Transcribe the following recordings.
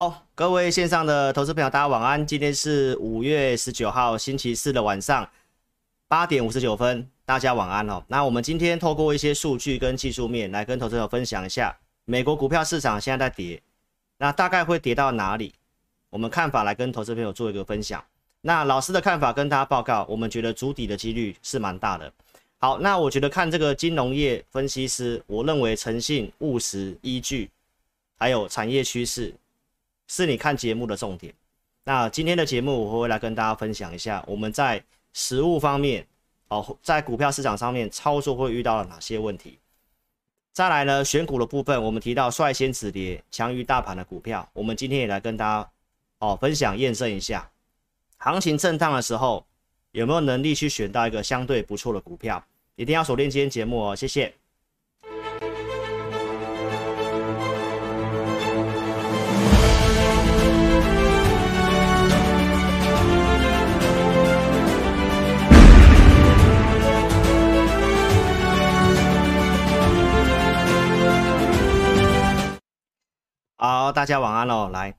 好，各位线上的投资朋友，大家晚安。今天是五月十九号星期四的晚上八点五十九分，大家晚安哦。那我们今天透过一些数据跟技术面来跟投资朋友分享一下，美国股票市场现在在跌，那大概会跌到哪里？我们看法来跟投资朋友做一个分享。那老师的看法跟大家报告，我们觉得筑底的几率是蛮大的。好，那我觉得看这个金融业分析师，我认为诚信、务实、依据，还有产业趋势。是你看节目的重点。那今天的节目我会来跟大家分享一下，我们在实物方面，哦，在股票市场上面操作会遇到了哪些问题。再来呢，选股的部分，我们提到率先止跌、强于大盘的股票，我们今天也来跟大家哦分享验证一下，行情震荡的时候有没有能力去选到一个相对不错的股票。一定要锁定今天节目哦，谢谢。好，大家晚安喽。来，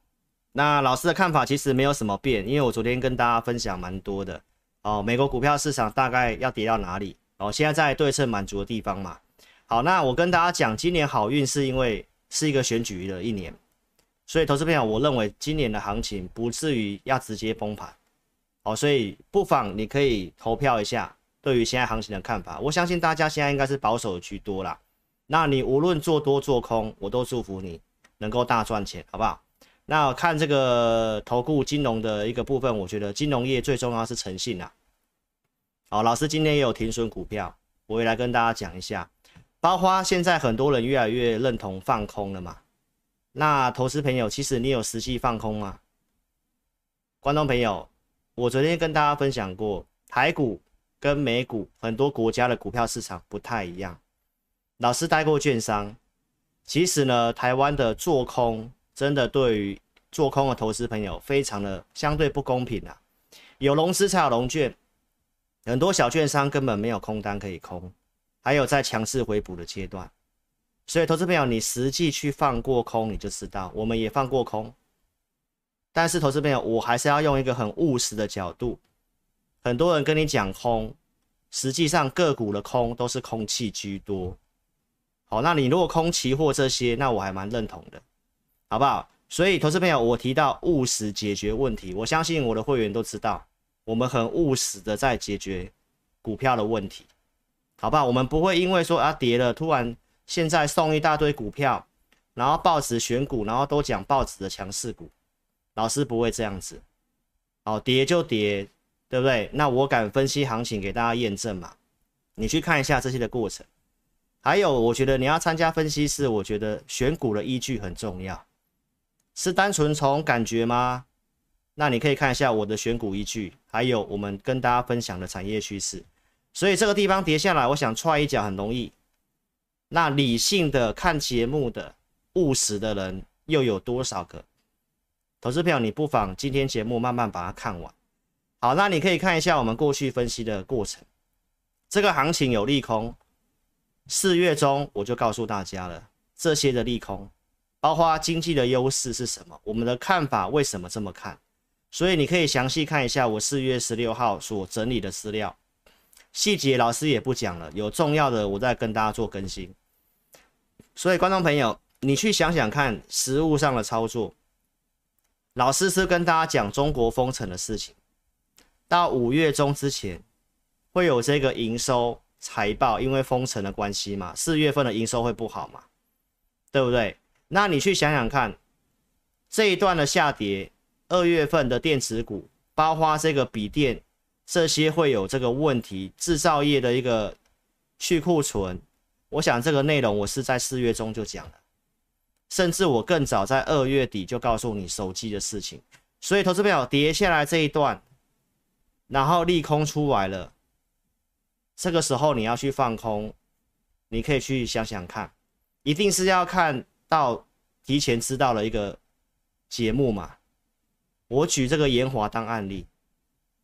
那老师的看法其实没有什么变，因为我昨天跟大家分享蛮多的哦。美国股票市场大概要跌到哪里？哦，现在在对称满足的地方嘛。好，那我跟大家讲，今年好运是因为是一个选举的一年，所以投资朋友，我认为今年的行情不至于要直接崩盘。哦，所以不妨你可以投票一下，对于现在行情的看法。我相信大家现在应该是保守居多啦。那你无论做多做空，我都祝福你。能够大赚钱，好不好？那看这个投顾金融的一个部分，我觉得金融业最重要是诚信啊。好，老师今天也有停损股票，我也来跟大家讲一下。包括现在很多人越来越认同放空了嘛。那投资朋友，其实你有实际放空吗？观众朋友，我昨天跟大家分享过，台股跟美股很多国家的股票市场不太一样。老师待过券商。其实呢，台湾的做空真的对于做空的投资朋友非常的相对不公平啊！有融资才有融券，很多小券商根本没有空单可以空，还有在强势回补的阶段。所以投资朋友，你实际去放过空，你就知道我们也放过空。但是投资朋友，我还是要用一个很务实的角度。很多人跟你讲空，实际上个股的空都是空气居多。好，那你如果空期货这些，那我还蛮认同的，好不好？所以，投资朋友，我提到务实解决问题，我相信我的会员都知道，我们很务实的在解决股票的问题，好不好？我们不会因为说啊跌了，突然现在送一大堆股票，然后报纸选股，然后都讲报纸的强势股，老师不会这样子。好，跌就跌，对不对？那我敢分析行情给大家验证嘛？你去看一下这些的过程。还有，我觉得你要参加分析师，我觉得选股的依据很重要，是单纯从感觉吗？那你可以看一下我的选股依据，还有我们跟大家分享的产业趋势。所以这个地方跌下来，我想踹一脚很容易。那理性的看节目的务实的人又有多少个？投资票，你不妨今天节目慢慢把它看完。好，那你可以看一下我们过去分析的过程，这个行情有利空。四月中我就告诉大家了，这些的利空，包括经济的优势是什么，我们的看法为什么这么看，所以你可以详细看一下我四月十六号所整理的资料，细节老师也不讲了，有重要的我再跟大家做更新。所以观众朋友，你去想想看实物上的操作，老师是跟大家讲中国封城的事情，到五月中之前会有这个营收。财报因为封城的关系嘛，四月份的营收会不好嘛，对不对？那你去想想看，这一段的下跌，二月份的电子股，包括这个笔电，这些会有这个问题，制造业的一个去库存，我想这个内容我是在四月中就讲了，甚至我更早在二月底就告诉你手机的事情，所以投资表跌下来这一段，然后利空出来了。这个时候你要去放空，你可以去想想看，一定是要看到提前知道了一个节目嘛。我举这个延华当案例，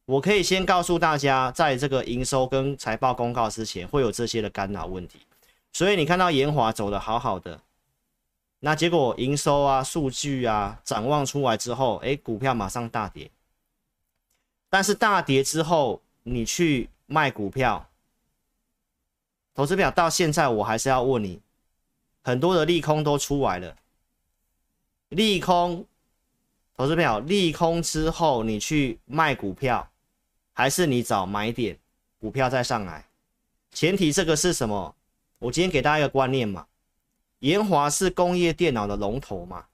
我可以先告诉大家，在这个营收跟财报公告之前会有这些的干扰问题，所以你看到延华走得好好的，那结果营收啊、数据啊、展望出来之后，哎，股票马上大跌。但是大跌之后，你去卖股票，投资表到现在我还是要问你，很多的利空都出来了，利空，投资表利空之后你去卖股票，还是你找买点，股票再上来？前提这个是什么？我今天给大家一个观念嘛，研华是工业电脑的龙头嘛，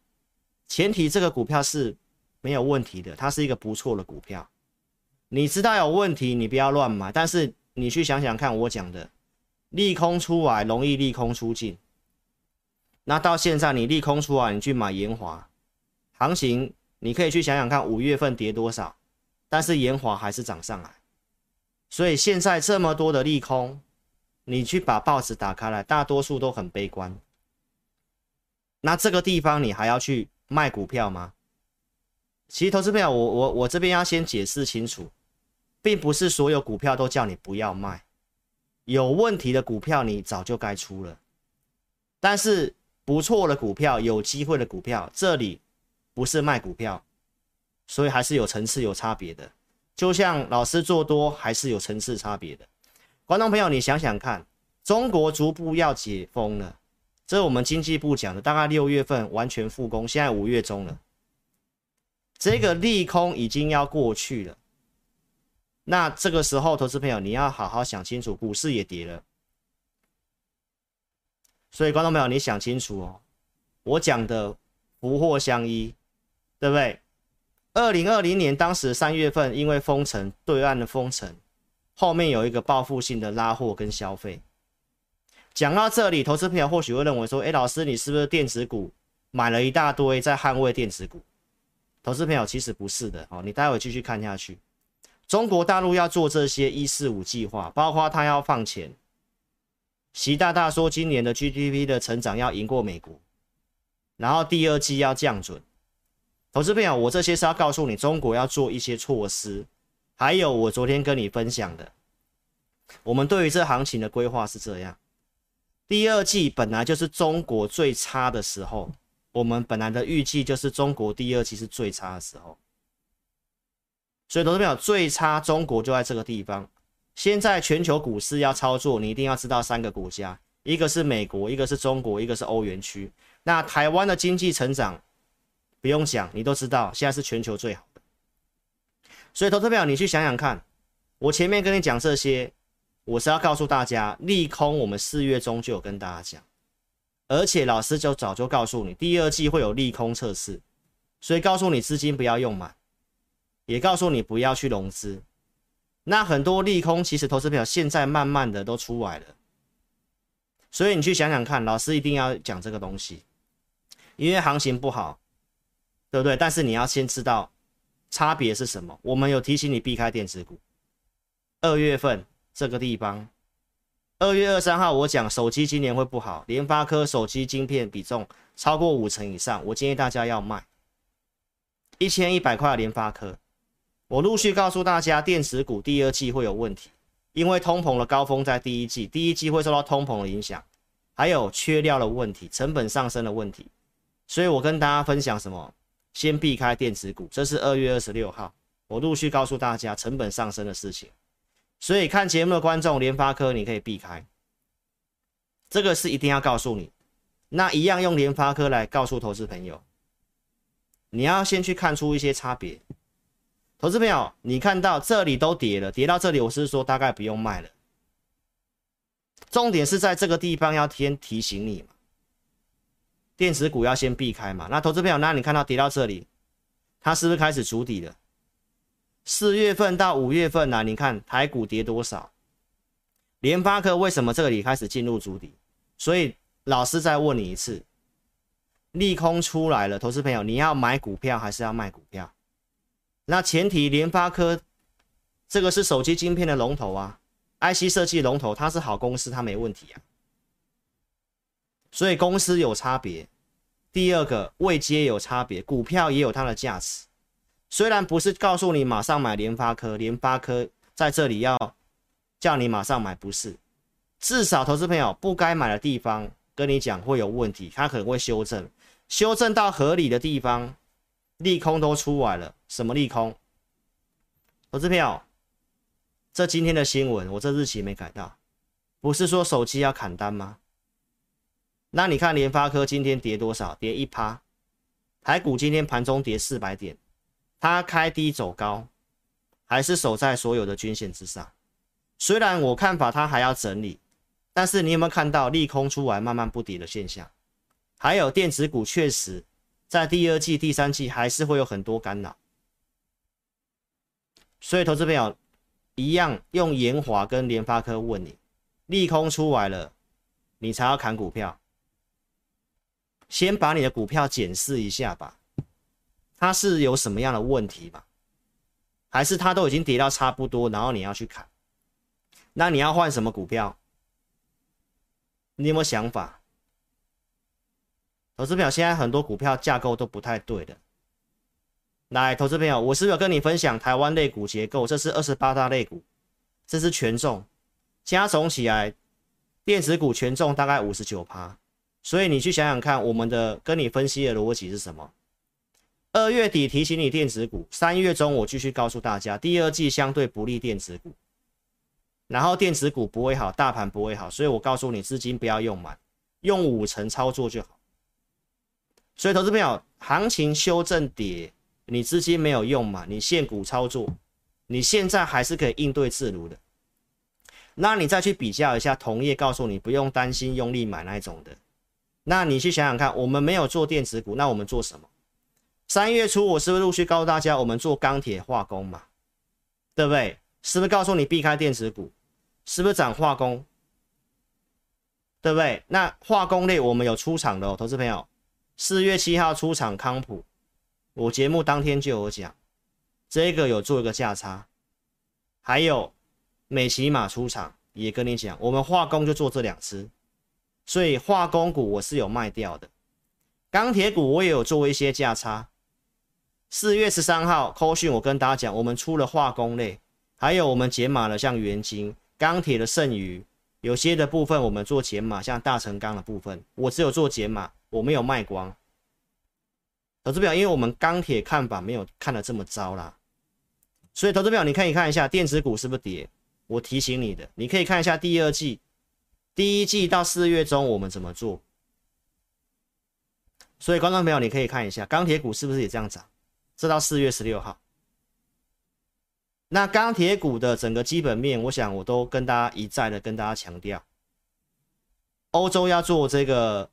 前提这个股票是没有问题的，它是一个不错的股票。你知道有问题，你不要乱买。但是你去想想看，我讲的利空出来容易利空出尽。那到现在你利空出来，你去买研华，行情你可以去想想看，五月份跌多少，但是研华还是涨上来。所以现在这么多的利空，你去把报纸打开来，大多数都很悲观。那这个地方你还要去卖股票吗？其实投资朋友，我我我这边要先解释清楚。并不是所有股票都叫你不要卖，有问题的股票你早就该出了。但是不错的股票、有机会的股票，这里不是卖股票，所以还是有层次、有差别的。就像老师做多，还是有层次差别的。观众朋友，你想想看，中国逐步要解封了，这是我们经济部讲的，大概六月份完全复工，现在五月中了，这个利空已经要过去了。那这个时候，投资朋友，你要好好想清楚，股市也跌了，所以观众朋友，你想清楚哦。我讲的福祸相依，对不对？二零二零年当时三月份，因为封城，对岸的封城，后面有一个报复性的拉货跟消费。讲到这里，投资朋友或许会认为说，哎，老师，你是不是电子股买了一大堆在捍卫电子股？投资朋友，其实不是的，哦，你待会继续看下去。中国大陆要做这些“一四五”计划，包括他要放钱。习大大说，今年的 GDP 的成长要赢过美国，然后第二季要降准。投资朋友，我这些是要告诉你，中国要做一些措施。还有，我昨天跟你分享的，我们对于这行情的规划是这样：第二季本来就是中国最差的时候，我们本来的预计就是中国第二季是最差的时候。所以，投资朋友最差，中国就在这个地方。现在全球股市要操作，你一定要知道三个国家：一个是美国，一个是中国，一个是欧元区。那台湾的经济成长不用讲，你都知道，现在是全球最好的。所以，投资朋友，你去想想看，我前面跟你讲这些，我是要告诉大家，利空我们四月中就有跟大家讲，而且老师就早就告诉你，第二季会有利空测试，所以告诉你资金不要用满。也告诉你不要去融资，那很多利空其实投资表现在慢慢的都出来了，所以你去想想看，老师一定要讲这个东西，因为行情不好，对不对？但是你要先知道差别是什么。我们有提醒你避开电子股。二月份这个地方，二月二三号我讲手机今年会不好，联发科手机晶片比重超过五成以上，我建议大家要卖一千一百块联发科。我陆续告诉大家，电池股第二季会有问题，因为通膨的高峰在第一季，第一季会受到通膨的影响，还有缺料的问题、成本上升的问题，所以我跟大家分享什么？先避开电池股，这是二月二十六号，我陆续告诉大家成本上升的事情，所以看节目的观众，联发科你可以避开，这个是一定要告诉你，那一样用联发科来告诉投资朋友，你要先去看出一些差别。投资朋友，你看到这里都跌了，跌到这里，我是说大概不用卖了。重点是在这个地方要先提醒你嘛，电子股要先避开嘛。那投资朋友，那你看到跌到这里，它是不是开始筑底了？四月份到五月份呢、你看台股跌多少？联发科为什么这里开始进入筑底？所以老师再问你一次，利空出来了，投资朋友，你要买股票还是要卖股票？那前提，联发科这个是手机晶片的龙头啊，IC 设计龙头，它是好公司，它没问题啊。所以公司有差别。第二个位阶有差别，股票也有它的价值。虽然不是告诉你马上买联发科，联发科在这里要叫你马上买，不是。至少投资朋友不该买的地方，跟你讲会有问题，它可能会修正，修正到合理的地方，利空都出来了。什么利空？投资票，这今天的新闻，我这日期没改到，不是说手机要砍单吗？那你看联发科今天跌多少？跌一趴，台股今天盘中跌四百点，它开低走高，还是守在所有的均线之上。虽然我看法它还要整理，但是你有没有看到利空出来慢慢不跌的现象？还有电子股确实在第二季、第三季还是会有很多干扰，所以投资朋友一样用研华跟联发科问你，利空出来了，你才要砍股票。先把你的股票检视一下吧，它是有什么样的问题吧？还是它都已经跌到差不多，然后你要去砍？那你要换什么股票？你有没有想法？投资表，现在很多股票架构都不太对的。来，投资朋友，我是不是有跟你分享台湾类股结构？这是二十八大类股，这是权重，加总起来，电子股权重大概五十九趴。所以你去想想看，我们的跟你分析的逻辑是什么？二月底提醒你电子股，三月中我继续告诉大家，第二季相对不利电子股，然后电子股不会好，大盘不会好，所以我告诉你资金不要用满，用五成操作就好。所以投资朋友，行情修正跌，你资金没有用嘛，你现股操作，你现在还是可以应对自如的。那你再去比较一下同业，告诉你不用担心用力买那一种的。那你去想想看，我们没有做电子股，那我们做什么？三月初我是不是陆续告诉大家，我们做钢铁化工嘛，对不对？是不是告诉你避开电子股？是不是涨化工？对不对？那化工类我们有出场的哦，投资朋友，四月七号出场康普，我节目当天就有讲，这个有做一个价差，还有美琪玛出场也跟你讲，我们化工就做这两支。所以化工股我是有卖掉的，钢铁股我也有做一些价差。四月十三号扣讯，我跟大家讲，我们出了化工类，还有我们解码了像元晶、钢铁的剩余，有些的部分我们做解码，像大成钢的部分，我只有做解码，我没有卖光。投资表，因为我们钢铁看法没有看得这么糟啦，所以投资表你可以看一下电子股是不是跌，我提醒你的，你可以看一下第二季。第一季到四月中我们怎么做？所以观众朋友，你可以看一下钢铁股是不是也这样涨？这到四月十六号，那钢铁股的整个基本面，我想我都跟大家一再的跟大家强调，欧洲要做这个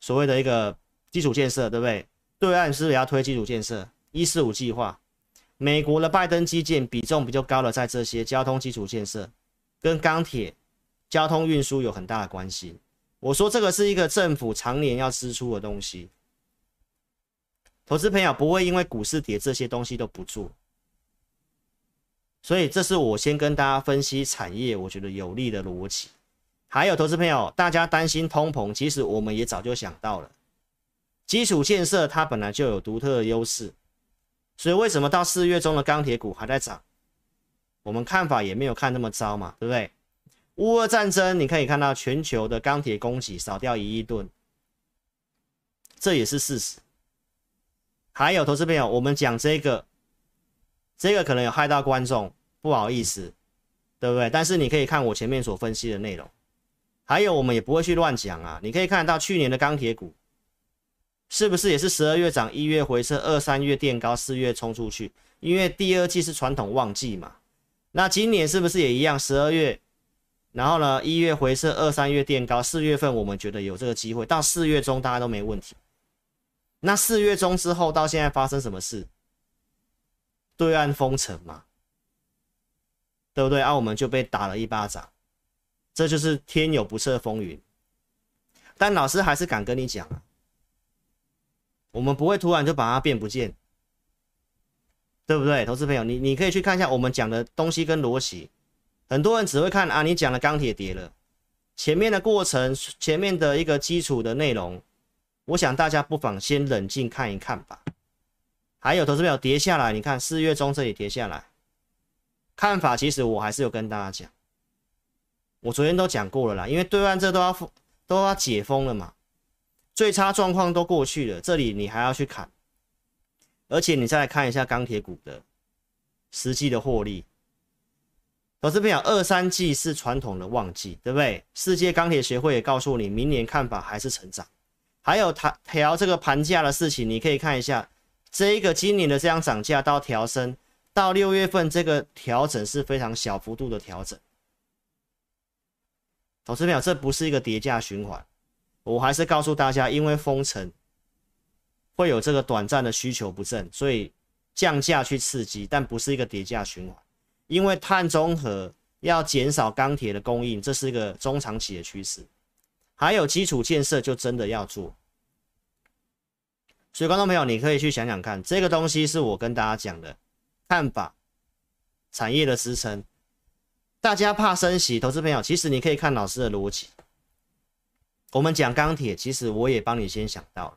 所谓的一个基础建设，对不对？对岸是不是也要推基础建设？一四五计划，美国的拜登基建比重比较高的在这些交通基础建设跟钢铁。交通运输有很大的关系。我说这个是一个政府常年要支出的东西，投资朋友不会因为股市跌这些东西都不做。所以这是我先跟大家分析产业，我觉得有利的逻辑。还有投资朋友，大家担心通膨，其实我们也早就想到了。基础建设它本来就有独特的优势，所以为什么到四月中的钢铁股还在涨？我们看法也没有看那么糟嘛，对不对？乌俄战争，你可以看到全球的钢铁供给少掉一亿吨，这也是事实。还有投资朋友，我们讲这个，这个可能有害到观众，不好意思，对不对？但是你可以看我前面所分析的内容。还有，我们也不会去乱讲啊。你可以看到去年的钢铁股，是不是也是十二月涨，一月回撤，二三月垫高，四月冲出去？因为第二季是传统旺季嘛。那今年是不是也一样？十二月。然后呢，一月回撤，二三月垫高，四月份我们觉得有这个机会，到四月中大家都没问题。那四月中之后到现在发生什么事？对岸封城嘛，对不对？啊，我们就被打了一巴掌，这就是天有不测风云。但老师还是敢跟你讲啊，我们不会突然就把它变不见，对不对？投资朋友，你你可以去看一下我们讲的东西跟逻辑。很多人只会看啊，你讲的钢铁跌了，前面的过程，前面的一个基础的内容，我想大家不妨先冷静看一看吧。还有投资朋友跌下来，你看四月中这里跌下来，看法其实我还是有跟大家讲，我昨天都讲过了啦，因为对岸这都要封都要解封了嘛，最差状况都过去了，这里你还要去砍，而且你再来看一下钢铁股的实际的获利。投资朋友，二三季是传统的旺季，对不对？世界钢铁协会也告诉你，明年看法还是成长。还有调调这个盘价的事情，你可以看一下，这一个今年的这样涨价到调升，到六月份这个调整是非常小幅度的调整。投资朋友，这不是一个跌价循环，我还是告诉大家，因为封城会有这个短暂的需求不振，所以降价去刺激，但不是一个叠价循环。因为碳中和要减少钢铁的供应，这是一个中长期的趋势。还有基础建设就真的要做，所以观众朋友，你可以去想想看，这个东西是我跟大家讲的看法，产业的支撑。大家怕升息，投资朋友，其实你可以看老师的逻辑。我们讲钢铁，其实我也帮你先想到，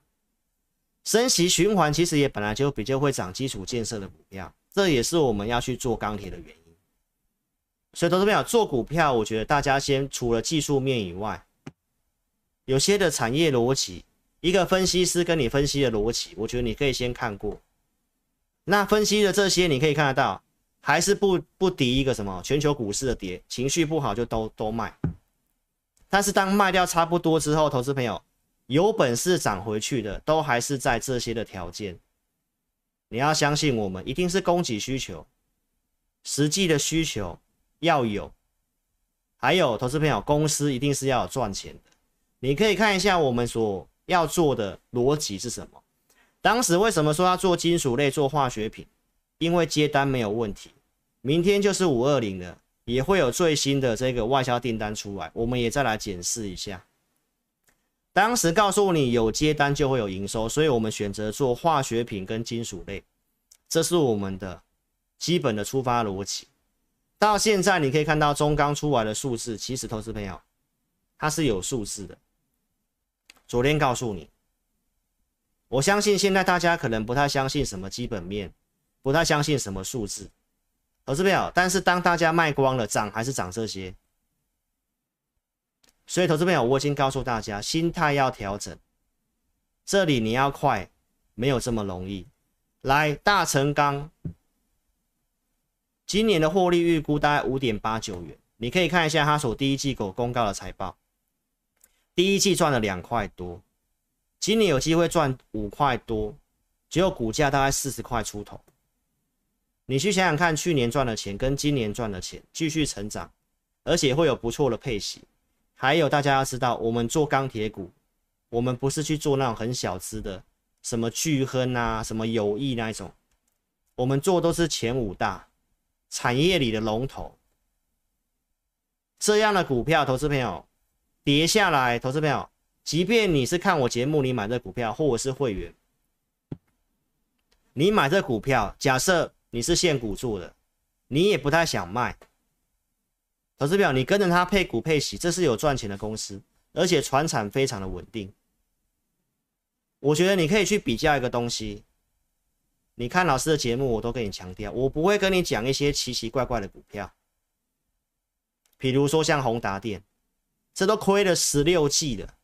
升息循环其实也本来就比较会涨基础建设的股票，这也是我们要去做钢铁的原因。所以投资朋友做股票，我觉得大家先除了技术面以外，有些的产业逻辑，一个分析师跟你分析的逻辑，我觉得你可以先看过。那分析的这些，你可以看得到。还是不不敌一个什么全球股市的跌，情绪不好就都都卖。但是当卖掉差不多之后，投资朋友有本事涨回去的，都还是在这些的条件。你要相信我们，一定是供给需求，实际的需求要有。还有投资朋友，公司一定是要赚钱的。你可以看一下我们所要做的逻辑是什么。当时为什么说要做金属类、做化学品？因为接单没有问题，明天就是五二零了，也会有最新的这个外销订单出来，我们也再来检视一下。当时告诉你有接单就会有营收，所以我们选择做化学品跟金属类，这是我们的基本的出发逻辑。到现在你可以看到中钢出来的数字，其实投资朋友它是有数字的。昨天告诉你，我相信现在大家可能不太相信什么基本面。不太相信什么数字，投资朋友，但是当大家卖光了，涨还是涨这些。所以，投资朋友，我已经告诉大家，心态要调整。这里你要快，没有这么容易。来，大成钢，今年的获利预估大概五点八九元，你可以看一下它所第一季狗公告的财报，第一季赚了两块多，今年有机会赚五块多，只有股价大概四十块出头。你去想想看，去年赚的钱跟今年赚的钱继续成长，而且会有不错的配息。还有大家要知道，我们做钢铁股，我们不是去做那种很小资的，什么巨亨啊、什么友谊那一种，我们做都是前五大产业里的龙头。这样的股票，投资朋友跌下来，投资朋友，即便你是看我节目，你买这股票，或者是会员，你买这股票，假设。你是现股做的，你也不太想卖。投资表，你跟着他配股配息，这是有赚钱的公司，而且传产非常的稳定。我觉得你可以去比较一个东西。你看老师的节目，我都跟你强调，我不会跟你讲一些奇奇怪怪的股票，比如说像宏达电，这都亏了十六季了。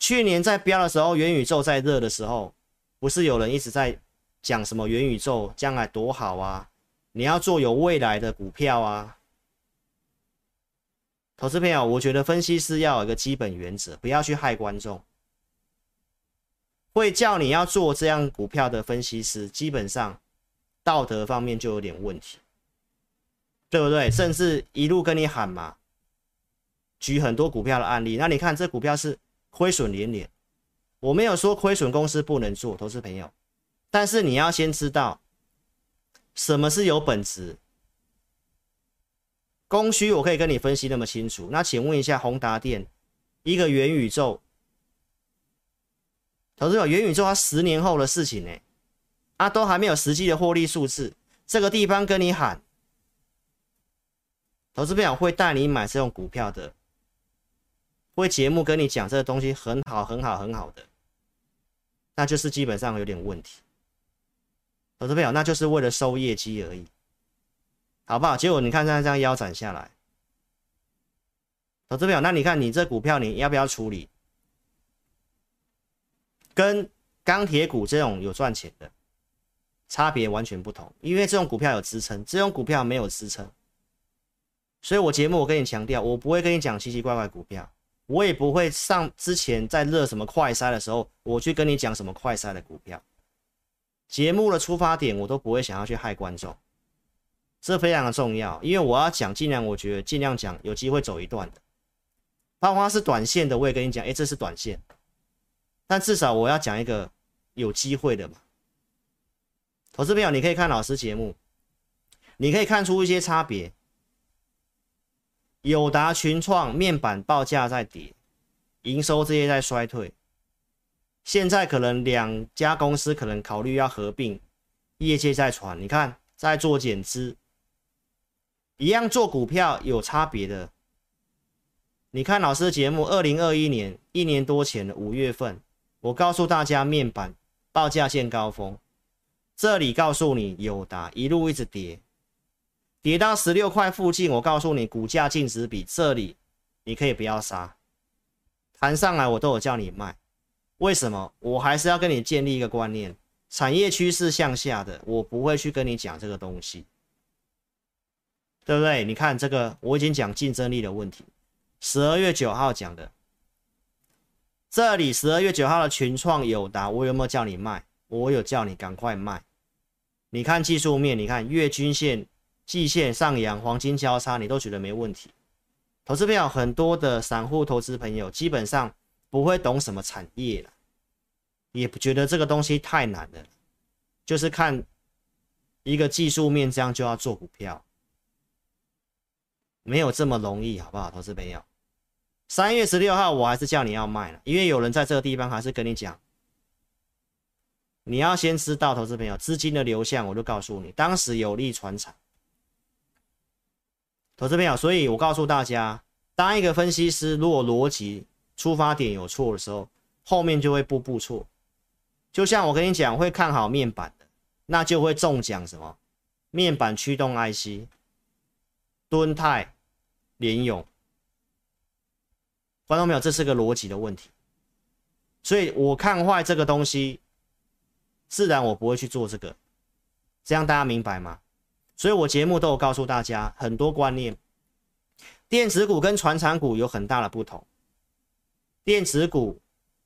去年在飙的时候，元宇宙在热的时候，不是有人一直在。讲什么元宇宙将来多好啊？你要做有未来的股票啊！投资朋友，我觉得分析师要有一个基本原则，不要去害观众。会叫你要做这样股票的分析师，基本上道德方面就有点问题，对不对？甚至一路跟你喊嘛，举很多股票的案例。那你看这股票是亏损连连，我没有说亏损公司不能做，投资朋友。但是你要先知道什么是有本质，供需我可以跟你分析那么清楚。那请问一下，宏达电一个元宇宙，投资者元宇宙它十年后的事情呢？啊，都还没有实际的获利数字，这个地方跟你喊，投资朋友会带你买这种股票的，会节目跟你讲这个东西很好很好很好的，那就是基本上有点问题。投资朋友，那就是为了收业绩而已，好不好？结果你看，现在这样腰斩下来，投资朋友，那你看你这股票你要不要处理？跟钢铁股这种有赚钱的差别完全不同，因为这种股票有支撑，这种股票没有支撑。所以我节目我跟你强调，我不会跟你讲奇奇怪怪股票，我也不会上之前在热什么快筛的时候，我去跟你讲什么快筛的股票。节目的出发点我都不会想要去害观众，这非常的重要，因为我要讲尽量，我觉得尽量讲有机会走一段的。包括是短线的，我也跟你讲，哎，这是短线，但至少我要讲一个有机会的嘛。投资朋友，你可以看老师节目，你可以看出一些差别。友达、群创面板报价在跌，营收这些在衰退。现在可能两家公司可能考虑要合并，业界在传，你看在做减资，一样做股票有差别的。你看老师的节目，二零二一年一年多前的五月份，我告诉大家面板报价见高峰，这里告诉你友达一路一直跌。跌到十六块附近，我告诉你，股价净值比这里，你可以不要杀，弹上来我都有叫你卖。为什么？我还是要跟你建立一个观念，产业趋势向下的，我不会去跟你讲这个东西，对不对？你看这个，我已经讲竞争力的问题，十二月九号讲的，这里十二月九号的群创友达，我有没有叫你卖？我有叫你赶快卖。你看技术面，你看月均线。季线上扬，黄金交叉，你都觉得没问题。投资朋友，很多的散户投资朋友基本上不会懂什么产业了，也不觉得这个东西太难了，就是看一个技术面，这样就要做股票，没有这么容易，好不好？投资朋友，三月十六号我还是叫你要卖了，因为有人在这个地方还是跟你讲，你要先知道，投资朋友资金的流向，我就告诉你，当时有利传产。投资朋友，所以我告诉大家，当一个分析师如果逻辑出发点有错的时候，后面就会步步错。就像我跟你讲，会看好面板的，那就会中奖什么？面板驱动 IC、敦泰、联咏。观众朋友，这是个逻辑的问题。所以我看坏这个东西，自然我不会去做这个。这样大家明白吗？所以我节目都有告诉大家很多观念，电子股跟传产股有很大的不同。电子股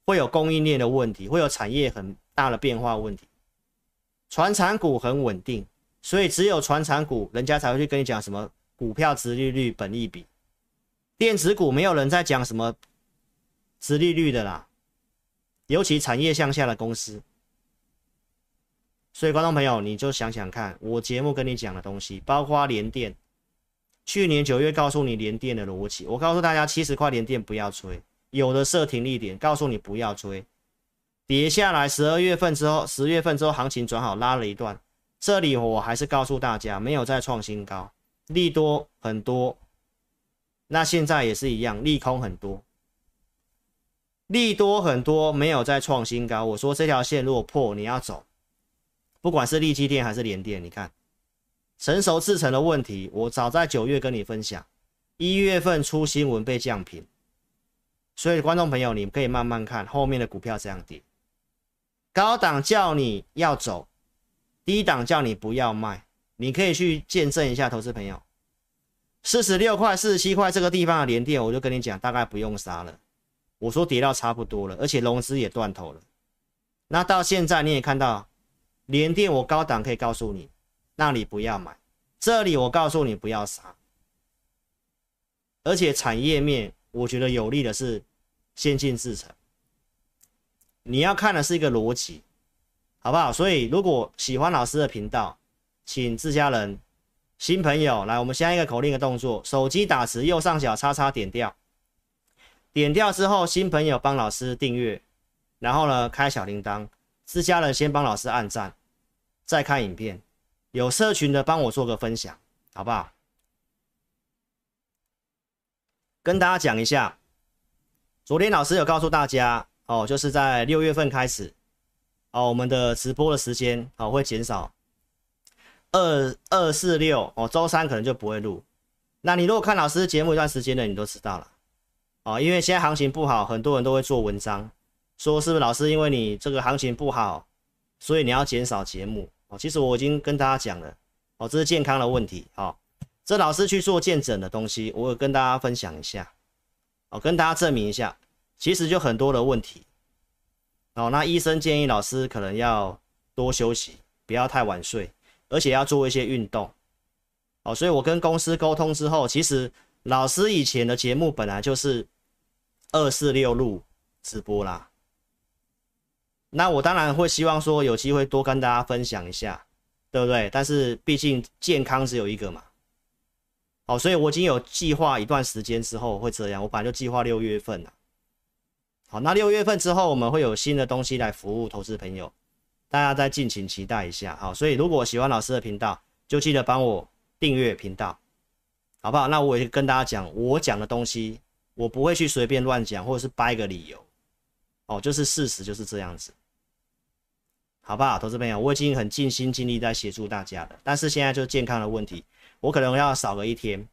会有供应链的问题，会有产业很大的变化问题。传产股很稳定，所以只有传产股，人家才会去跟你讲什么股票殖利率、本益比。电子股没有人在讲什么殖利率的啦，尤其产业向下的公司。所以，观众朋友，你就想想看，我节目跟你讲的东西，包括联电，去年九月告诉你联电的逻辑，我告诉大家七十块联电不要追，有的设停利点，告诉你不要追，跌下来十二月份之后，十月份之后行情转好，拉了一段，这里我还是告诉大家，没有再创新高，利多很多，那现在也是一样，利空很多，利多很多，没有再创新高，我说这条线如果破，你要走。不管是利基电还是联电，你看成熟制程的问题，我早在九月跟你分享，一月份出新闻被降频，所以观众朋友，你可以慢慢看后面的股票这样跌，高档叫你要走，低档叫你不要卖，你可以去见证一下，投资朋友，四十六块、四十七块这个地方的联电，我就跟你讲，大概不用杀了，我说跌到差不多了，而且融资也断头了，那到现在你也看到。联电我高档可以告诉你，那里不要买，这里我告诉你不要杀，而且产业面我觉得有利的是先进制程，你要看的是一个逻辑，好不好？所以如果喜欢老师的频道，请自家人、新朋友来，我们先一个口令的动作，手机打词右上角叉叉点掉，点掉之后，新朋友帮老师订阅，然后呢开小铃铛，自家人先帮老师按赞。再看影片，有社群的帮我做个分享，好不好？跟大家讲一下，昨天老师有告诉大家哦，就是在六月份开始哦，我们的直播的时间哦会减少二二四六哦，周三可能就不会录。那你如果看老师节目一段时间的，你都知道了。哦，因为现在行情不好，很多人都会做文章，说是不是老师，因为你这个行情不好，所以你要减少节目哦。其实我已经跟大家讲了哦，这是健康的问题。哦，这老师去做健诊的东西，我有跟大家分享一下，哦，跟大家证明一下，其实就很多的问题。哦，那医生建议老师可能要多休息，不要太晚睡，而且要做一些运动。哦，所以我跟公司沟通之后，其实老师以前的节目本来就是。二四六路直播啦，那我当然会希望说有机会多跟大家分享一下，对不对？但是毕竟健康只有一个嘛，好，所以我已经有计划一段时间之后会这样。我本来就计划六月份了，好，那六月份之后我们会有新的东西来服务投资朋友，大家再敬请期待一下。好，所以如果喜欢老师的频道，就记得帮我订阅频道，好不好？那我也跟大家讲，我讲的东西。我不会去随便乱讲，或者是掰个理由，哦，就是事实就是这样子，好不好？投资朋友，我已经很尽心尽力在协助大家了，但是现在就是健康的问题，我可能要少个一天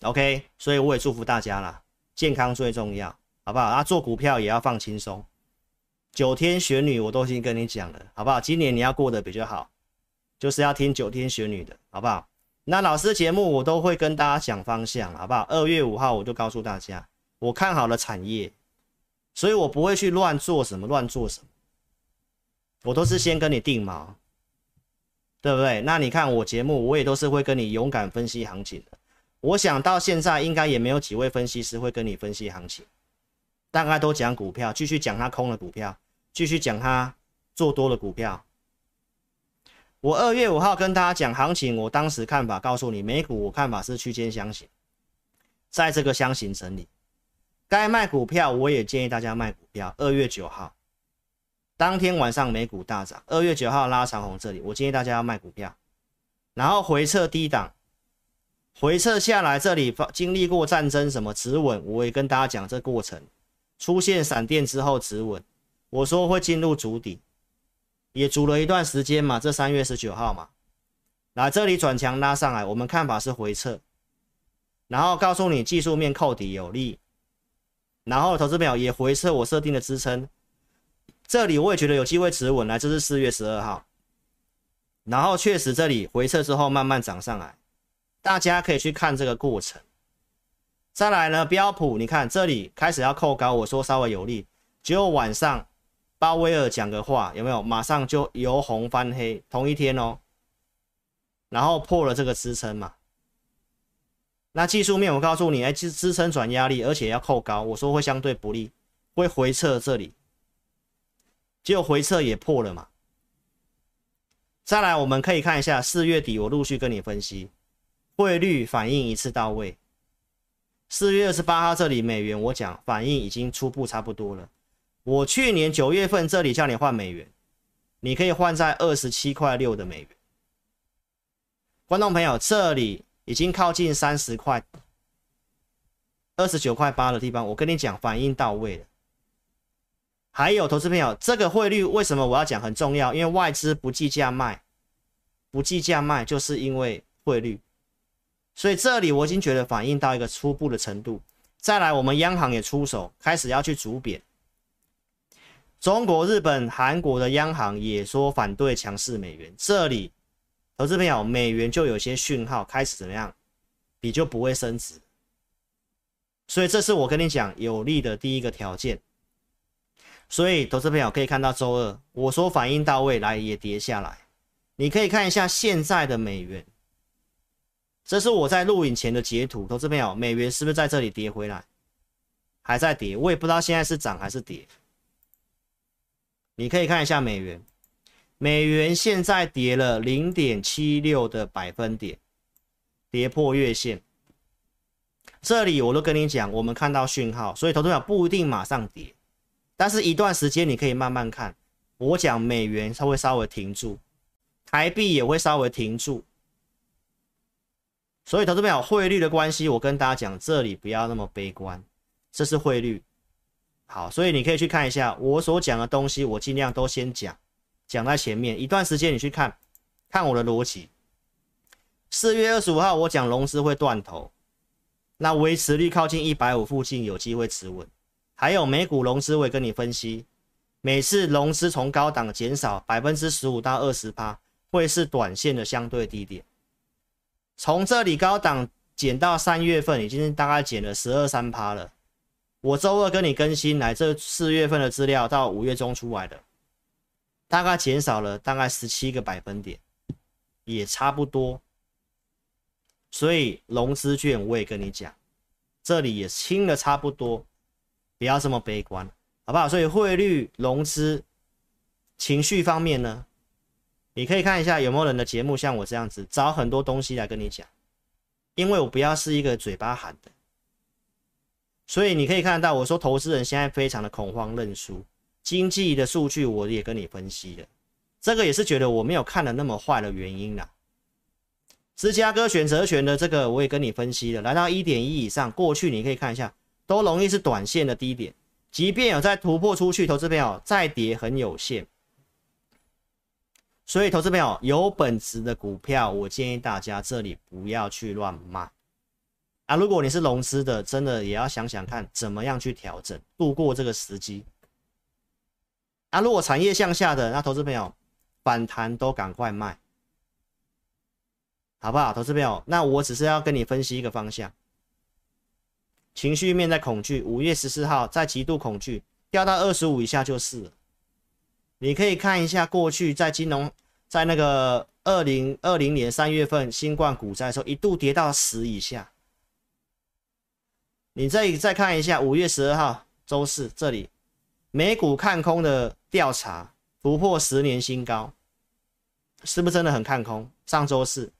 ，OK，所以我也祝福大家啦，健康最重要，好不好？啊，做股票也要放轻松，九天玄女我都已经跟你讲了，好不好？今年你要过得比较好，就是要听九天玄女的，好不好？那老师节目我都会跟大家讲方向，好不好？二月五号我就告诉大家，我看好了产业，所以我不会去乱做什么，乱做什么，我都是先跟你定锚，对不对？那你看我节目，我也都是会跟你勇敢分析行情的。我想到现在应该也没有几位分析师会跟你分析行情，大概都讲股票，继续讲他空的股票，继续讲他做多的股票。我二月五号跟大家讲行情，我当时看法告诉你，美股我看法是区间箱型，在这个箱型整理，该卖股票我也建议大家卖股票。二月九号当天晚上美股大涨，二月九号拉长红这里，我建议大家要卖股票，然后回撤低档，回撤下来这里经历过战争什么止稳，我也跟大家讲这过程，出现闪电之后止稳，我说会进入主底。也筑了一段时间嘛，这三月十九号嘛，来这里转强拉上来，我们看法是回撤，然后告诉你技术面扣底有利，然后投资表也回撤我设定的支撑，这里我也觉得有机会持稳，来这是四月十二号，然后确实这里回撤之后慢慢涨上来，大家可以去看这个过程。再来呢，标普你看这里开始要扣高，我说稍微有利，结果晚上。鲍威尔讲个话有没有？马上就由红翻黑，同一天哦，然后破了这个支撑嘛。那技术面我告诉你，哎，支支撑转压力，而且要扣高，我说会相对不利，会回撤这里，结果回撤也破了嘛。再来，我们可以看一下四月底，我陆续跟你分析汇率反应一次到位。四月二十八号这里美元，我讲反应已经初步差不多了。我去年九月份这里叫你换美元，你可以换在二十七块六的美元。观众朋友，这里已经靠近三十块，二十九块八的地方，我跟你讲，反应到位了。还有投资朋友，这个汇率为什么我要讲很重要？因为外资不计价卖，不计价卖就是因为汇率，所以这里我已经觉得反映到一个初步的程度。再来，我们央行也出手，开始要去逐贬。中国、日本、韩国的央行也说反对强势美元，这里投资朋友，美元就有些讯号开始怎么样，你就不会升值，所以这是我跟你讲有利的第一个条件。所以投资朋友可以看到周二我说反应到位，来也跌下来，你可以看一下现在的美元，这是我在录影前的截图，投资朋友，美元是不是在这里跌回来，还在跌，我也不知道现在是涨还是跌。你可以看一下美元，美元现在跌了零点七六的百分点，跌破月线。这里我都跟你讲，我们看到讯号，所以投资者不一定马上跌，但是一段时间你可以慢慢看。我讲美元它会稍微停住，台币也会稍微停住。所以投资朋友汇率的关系，我跟大家讲，这里不要那么悲观，这是汇率。好，所以你可以去看一下我所讲的东西，我尽量都先讲，讲在前面一段时间，你去看看我的逻辑。四月二十五号我讲融资会断头，那维持率靠近一百五附近有机会持稳。还有美股融资，我也跟你分析，每次融资从高档减少百分之十五到二十趴，会是短线的相对低点。从这里高档减到三月份，已经大概减了十二三趴了。我周二跟你更新来，这四月份的资料到五月中出来的，大概减少了大概十七个百分点，也差不多。所以融资券我也跟你讲，这里也清了差不多。不要这么悲观，好不好？所以汇率、融资、情绪方面呢，你可以看一下有没有人的节目像我这样子，找很多东西来跟你讲。因为我不要是一个嘴巴喊的，所以你可以看到，我说投资人现在非常的恐慌认输，经济的数据我也跟你分析了，这个也是觉得我没有看的那么坏的原因啦。芝加哥选择权的这个我也跟你分析了，来到一点一以上，过去你可以看一下。都容易是短线的低点，即便有再突破出去，投资朋友再跌很有限。所以，投资朋友有本质的股票，我建议大家这里不要去乱卖啊。如果你是融资的，真的也要想想看怎么样去调整，度过这个时机。啊，如果产业向下的，那投资朋友反弹都赶快卖，好不好？投资朋友，那我只是要跟你分析一个方向。情绪面在恐惧，五月十四号在极度恐惧，掉到二十五以下就是了。你可以看一下过去在金融，在那个二零二零年三月份新冠股灾的时候，一度跌到十以下。你再再看一下五月十二号周四这里，美股看空的调查突破十年新高，是不是真的很看空？上周四。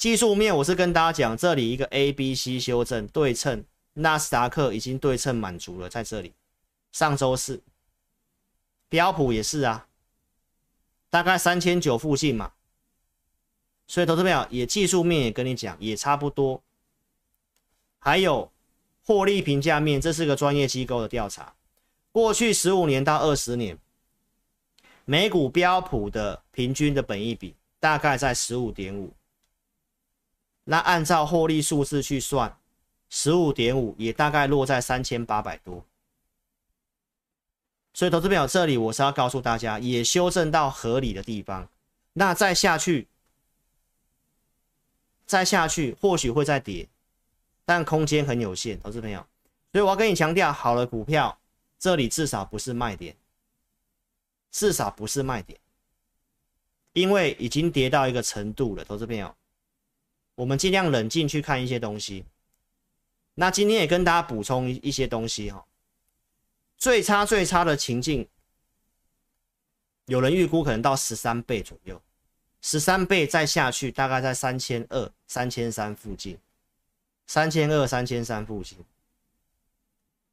技术面，我是跟大家讲，这里一个 A、B、C 修正对称，纳斯达克已经对称满足了，在这里。上周四，标普也是啊，大概三千九附近嘛。所以投资朋友也技术面也跟你讲，也差不多。还有获利评价面，这是个专业机构的调查，过去十五年到二十年，美股标普的平均的本益比大概在十五点五。那按照获利数字去算，十五点五也大概落在三千八百多。所以投资朋友，这里我是要告诉大家，也修正到合理的地方。那再下去，再下去或许会再跌，但空间很有限。投资朋友，所以我要跟你强调，好的股票这里至少不是卖点，至少不是卖点，因为已经跌到一个程度了。投资朋友。我们尽量冷静去看一些东西。那今天也跟大家补充一些东西哈。最差最差的情境，有人预估可能到十三倍左右，十三倍再下去大概在三千二、三千三附近，三千二、三千三附近。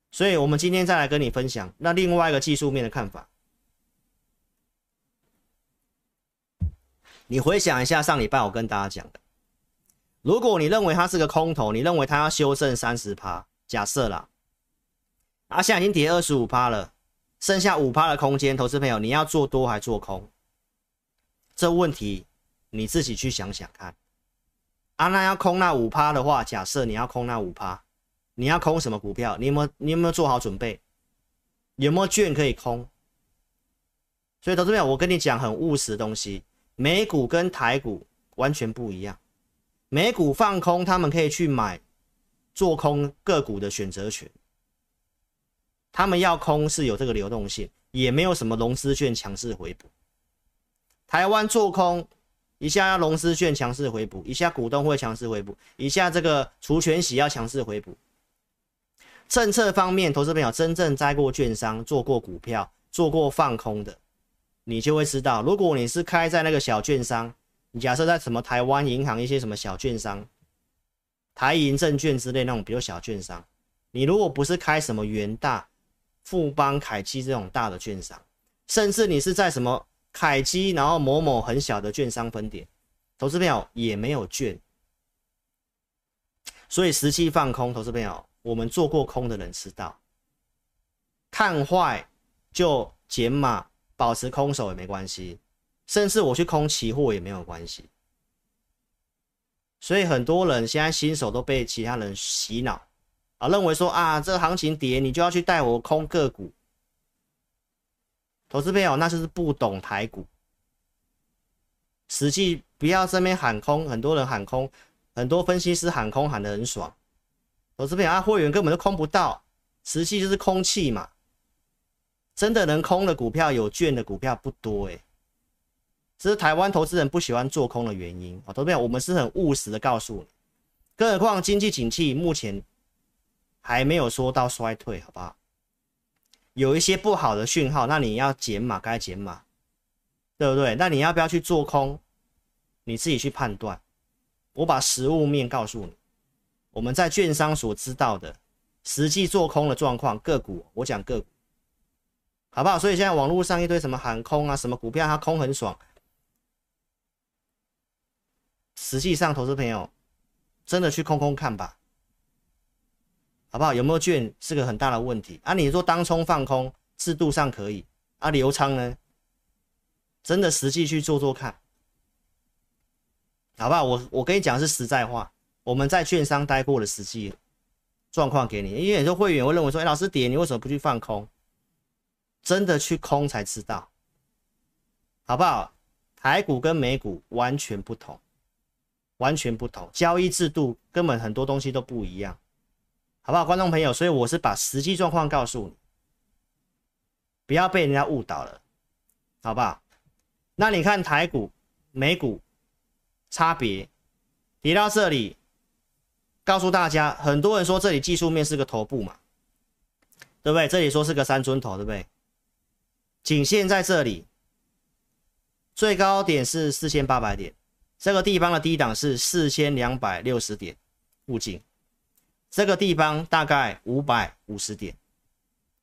所以，我们今天再来跟你分享那另外一个技术面的看法。你回想一下上礼拜我跟大家讲的。如果你认为它是个空头，你认为它要修正三十趴，假设啦，啊，现在已经跌二十五趴了，剩下五趴的空间，投资朋友你要做多还做空？这问题你自己去想想看。啊，那要空那五趴的话，假设你要空那五趴，你要空什么股票？你有没有你有没有做好准备？有没有券可以空？所以投资朋友，我跟你讲很务实的东西，美股跟台股完全不一样。美股放空，他们可以去买做空个股的选择权。他们要空是有这个流动性，也没有什么融资券强势回补。台湾做空一下要融资券强势回补，一下股东会强势回补，一下这个除权息要强势回补。政策方面，投资朋友真正在过券商、做过股票、做过放空的，你就会知道，如果你是开在那个小券商。假设在什么台湾银行一些什么小券商、台银证券之类那种比较小券商，你如果不是开什么元大、富邦、凯基这种大的券商，甚至你是在什么凯基，然后某某很小的券商分点，投资朋友也没有券，所以实际放空，投资朋友，我们做过空的人知道，看坏就减码，保持空手也没关系。甚至我去空期货也没有关系，所以很多人现在新手都被其他人洗脑啊，认为说啊，这个行情跌，你就要去带我空个股。投资朋友，那就是不懂台股。实际不要这边喊空，很多人喊空，很多分析师喊空喊得很爽。投资朋友啊，会员根本就空不到，实际就是空气嘛。真的能空的股票，有券的股票不多诶。这是台湾投资人不喜欢做空的原因。投资朋友，我们是很务实的告诉你，更何况经济景气目前还没有说到衰退，好不好？有一些不好的讯号，那你要减码该减码，对不对？那你要不要去做空？你自己去判断。我把实物面告诉你，我们在券商所知道的实际做空的状况，个股我讲个股，好不好？所以现在网络上一堆什么喊空啊，什么股票它空很爽，实际上投资朋友真的去空空看吧。好不好？有没有券是个很大的问题啊？你说当冲放空制度上可以啊？留仓呢？真的实际去做做看，好不好？我我跟你讲是实在话，我们在券商待过的实际状况给你。因为有时候会员会认为说，哎，老师跌，你为什么不去放空？真的去空才知道，好不好？台股跟美股完全不同，完全不同，交易制度根本很多东西都不一样。好不好，观众朋友？所以我是把实际状况告诉你，不要被人家误导了，好不好？那你看台股、美股差别，提到这里，告诉大家，很多人说这里技术面是个头部嘛，对不对？这里说是个三尊头，对不对？颈线在这里，最高点是四千八百点，这个地方的低档是四千两百六十点附近。这个地方大概五百五十点，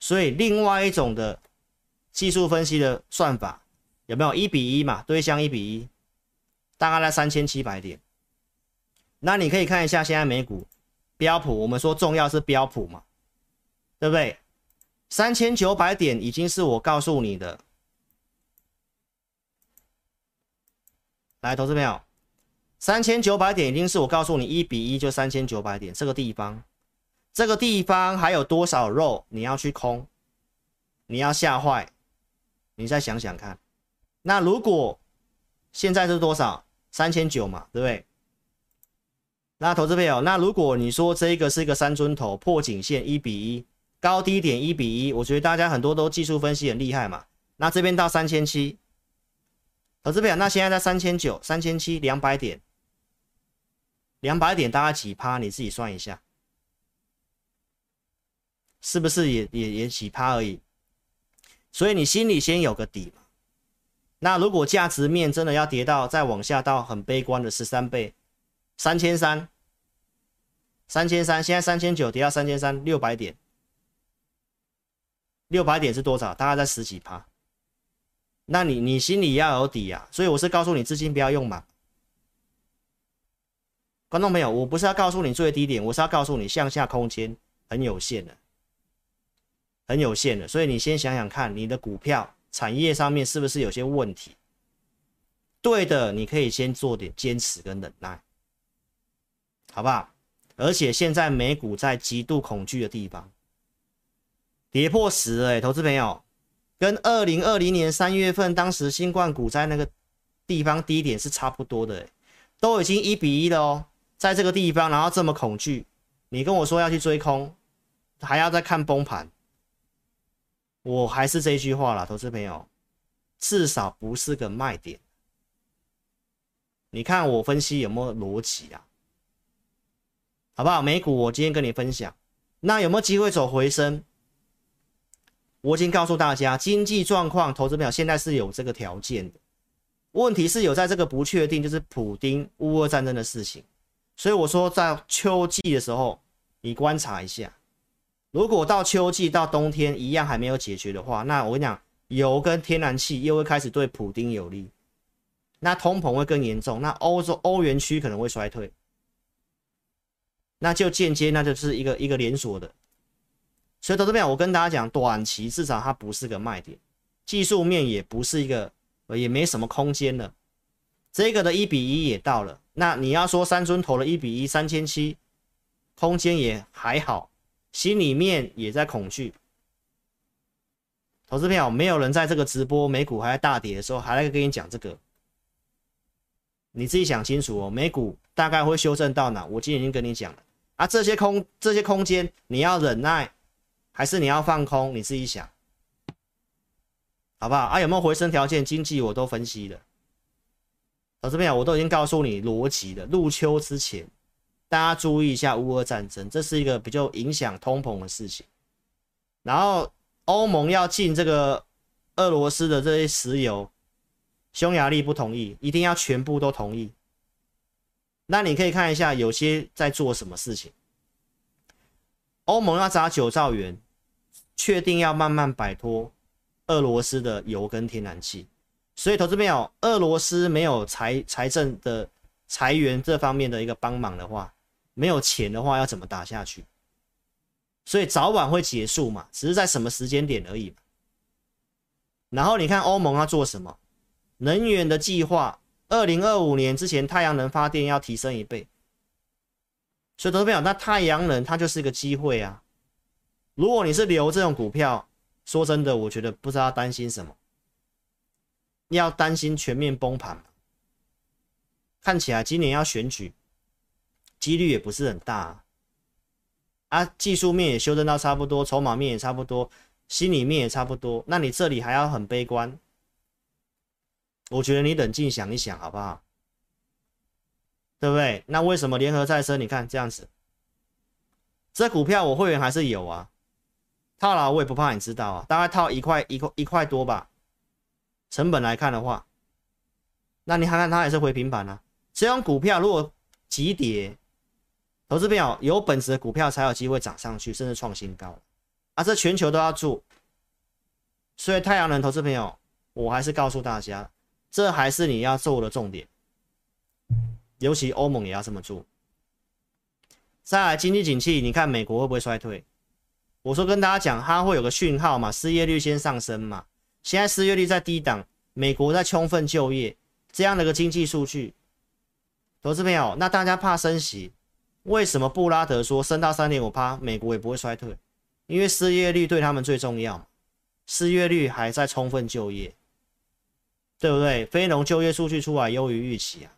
所以另外一种的技术分析的算法有没有一比一嘛？对象一比一，大概在三千七百点。那你可以看一下现在美股标普，我们说重要是标普嘛，对不对？三千九百点已经是我告诉你的。来，投资朋友。三千九百点已经是我告诉你一比一就三千九百点这个地方，这个地方还有多少肉你要去空，你要吓坏，你再想想看。那如果现在是多少？三千九嘛，对不对？那投资朋友，那如果你说这个是一个三尊头破颈线一比一，高低点一比一，我觉得大家很多都技术分析很厉害嘛。那这边到三千七，投资朋友，那现在在三千九、三千七两百点。两百点大概几趴？你自己算一下，是不是也也也几趴而已？所以你心里先有个底嘛。那如果价值面真的要跌到再往下到很悲观的十三倍，三千三，三千三，现在三千九跌到三千三，六百点，六百点是多少？大概在十几趴。那你你心里要有底啊。所以我是告诉你资金不要用嘛。观众朋友，我不是要告诉你最低点，我是要告诉你向下空间很有限的，很有限的。所以你先想想看，你的股票产业上面是不是有些问题？对的，你可以先做点坚持跟忍耐，好不好？而且现在美股在极度恐惧的地方，跌破十了，哎，投资朋友，跟二零二零年三月份当时新冠股灾那个地方低点是差不多的，都已经一比一了哦。在这个地方，然后这么恐惧，你跟我说要去追空，还要再看崩盘，我还是这句话了，投资朋友，至少不是个卖点。你看我分析有没有逻辑啊？好不好？美股我今天跟你分享，那有没有机会走回升？我已经告诉大家，经济状况，投资朋友现在是有这个条件的，问题是有在这个不确定，就是普丁乌俄战争的事情。所以我说，在秋季的时候，你观察一下，如果到秋季到冬天一样还没有解决的话，那我跟你讲，油跟天然气又会开始对普丁有利，那通膨会更严重，那欧洲欧元区可能会衰退，那就间接那就是一个一个连锁的。所以投资票，我跟大家讲，短期至少它不是个卖点，技术面也不是一个，也没什么空间了。这个的一比一也到了。那你要说三尊投了一比一三千七，空间也还好，心里面也在恐惧。投资朋友，没有人在这个直播美股还在大跌的时候还来跟你讲这个，你自己想清楚哦。美股大概会修正到哪？我今天已经跟你讲了啊，这些空这些空间你要忍耐，还是你要放空？你自己想，好不好？啊，有没有回升条件？经济我都分析了，投资朋友，我都已经告诉你逻辑了。入秋之前，大家注意一下乌俄战争，这是一个比较影响通膨的事情，然后。欧盟要进这个俄罗斯的这些石油，匈牙利不同意，一定要全部都同意。那你可以看一下，有些在做什么事情。欧盟要砸九兆元，确定要慢慢摆脱俄罗斯的油跟天然气。所以，投资朋友，俄罗斯没有财财政的财源这方面的一个帮忙的话，没有钱的话，要怎么打下去？所以早晚会结束嘛，只是在什么时间点而已。然后你看欧盟要做什么？能源的计划，二零二五年之前太阳能发电要提升一倍。所以投资朋友，那太阳能它就是一个机会啊。如果你是留这种股票，说真的，我觉得不知道担心什么，要担心全面崩盘。看起来今年要选举，几率也不是很大啊。啊，技术面也修正到差不多，筹码面也差不多，心里面也差不多。那你这里还要很悲观？我觉得你冷静想一想，好不好？对不对？那为什么联合再生？你看这样子，这股票我会员还是有啊，套牢我也不怕你知道啊，大概套一块一块一块多吧。成本来看的话，那你看看它也是回平盘啊。这种股票如果急跌。投资朋友有本事的股票才有机会涨上去，甚至创新高啊！这全球都要做，所以太阳能投资朋友，我还是告诉大家，这还是你要做的重点，尤其欧盟也要这么做。再来，经济景气，你看美国会不会衰退？我说跟大家讲，它会有个讯号嘛，失业率先上升嘛。现在失业率在低档，美国在充分就业，这样的一个经济数据，投资朋友，那大家怕升息。为什么布拉德说升到三点五趴，美国也不会衰退？因为失业率对他们最重要，失业率还在充分就业，对不对？非农就业数据出来优于预期啊。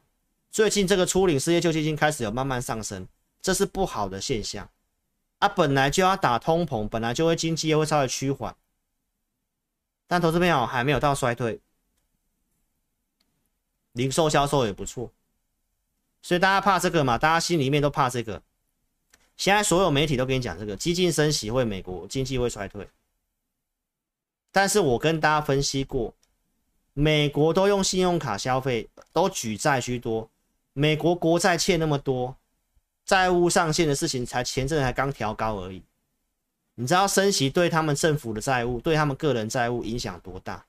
最近这个初领失业救济金开始有慢慢上升，这是不好的现象啊。本来就要打通膨，本来就会经济又会稍微趋缓，但投资朋友还没有到衰退，零售销售也不错。所以大家怕这个嘛？大家心里面都怕这个。现在所有媒体都跟你讲这个，激进升息会美国经济会衰退。但是我跟大家分析过，美国都用信用卡消费，都举债居多。美国国债欠那么多，债务上限的事情才前阵才刚调高而已。你知道升息对他们政府的债务，对他们个人债务影响多大？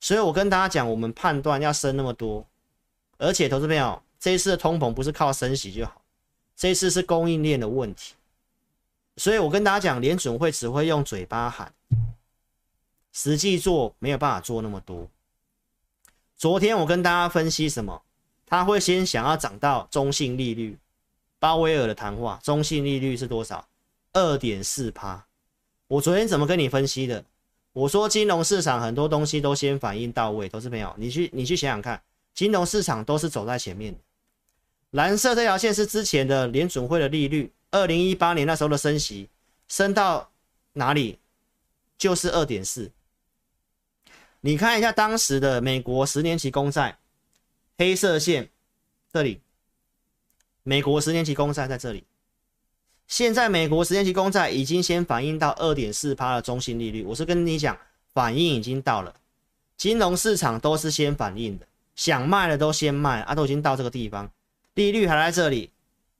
所以我跟大家讲，我们判断要升那么多，而且投资朋友。这一次的通膨不是靠升息就好，这一次是供应链的问题，所以我跟大家讲，联准会只会用嘴巴喊，实际做没有办法做那么多。昨天我跟大家分析什么？他会先想要涨到中性利率，鲍威尔的谈话，中性利率是多少？二点四趴。我昨天怎么跟你分析的？我说金融市场很多东西都先反应到位，投资朋友，你去你去想想看，金融市场都是走在前面的。蓝色这条线是之前的联准会的利率，二零一八年那时候的升息，升到哪里？就是二点四。你看一下当时的美国十年期公债，黑色线这里，美国十年期公债在这里。现在美国十年期公债已经先反映到二点四趴的中性利率，我是跟你讲，反应已经到了。金融市场都是先反应的，想卖的都先卖啊，都已经到这个地方。利率还在这里，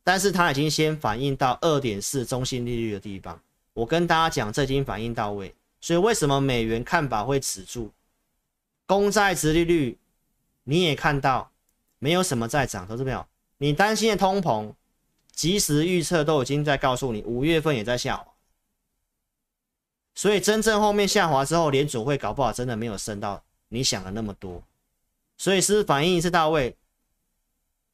但是它已经先反映到二点四中性利率的地方。我跟大家讲，这已经反映到位，所以为什么美元看法会止住？公债殖利率你也看到，没有什么在涨，投资朋友，你担心的通膨，即时预测都已经在告诉你，五月份也在下滑。所以真正后面下滑之后，联准会搞不好真的没有升到你想的那么多。所以是反应一次到位。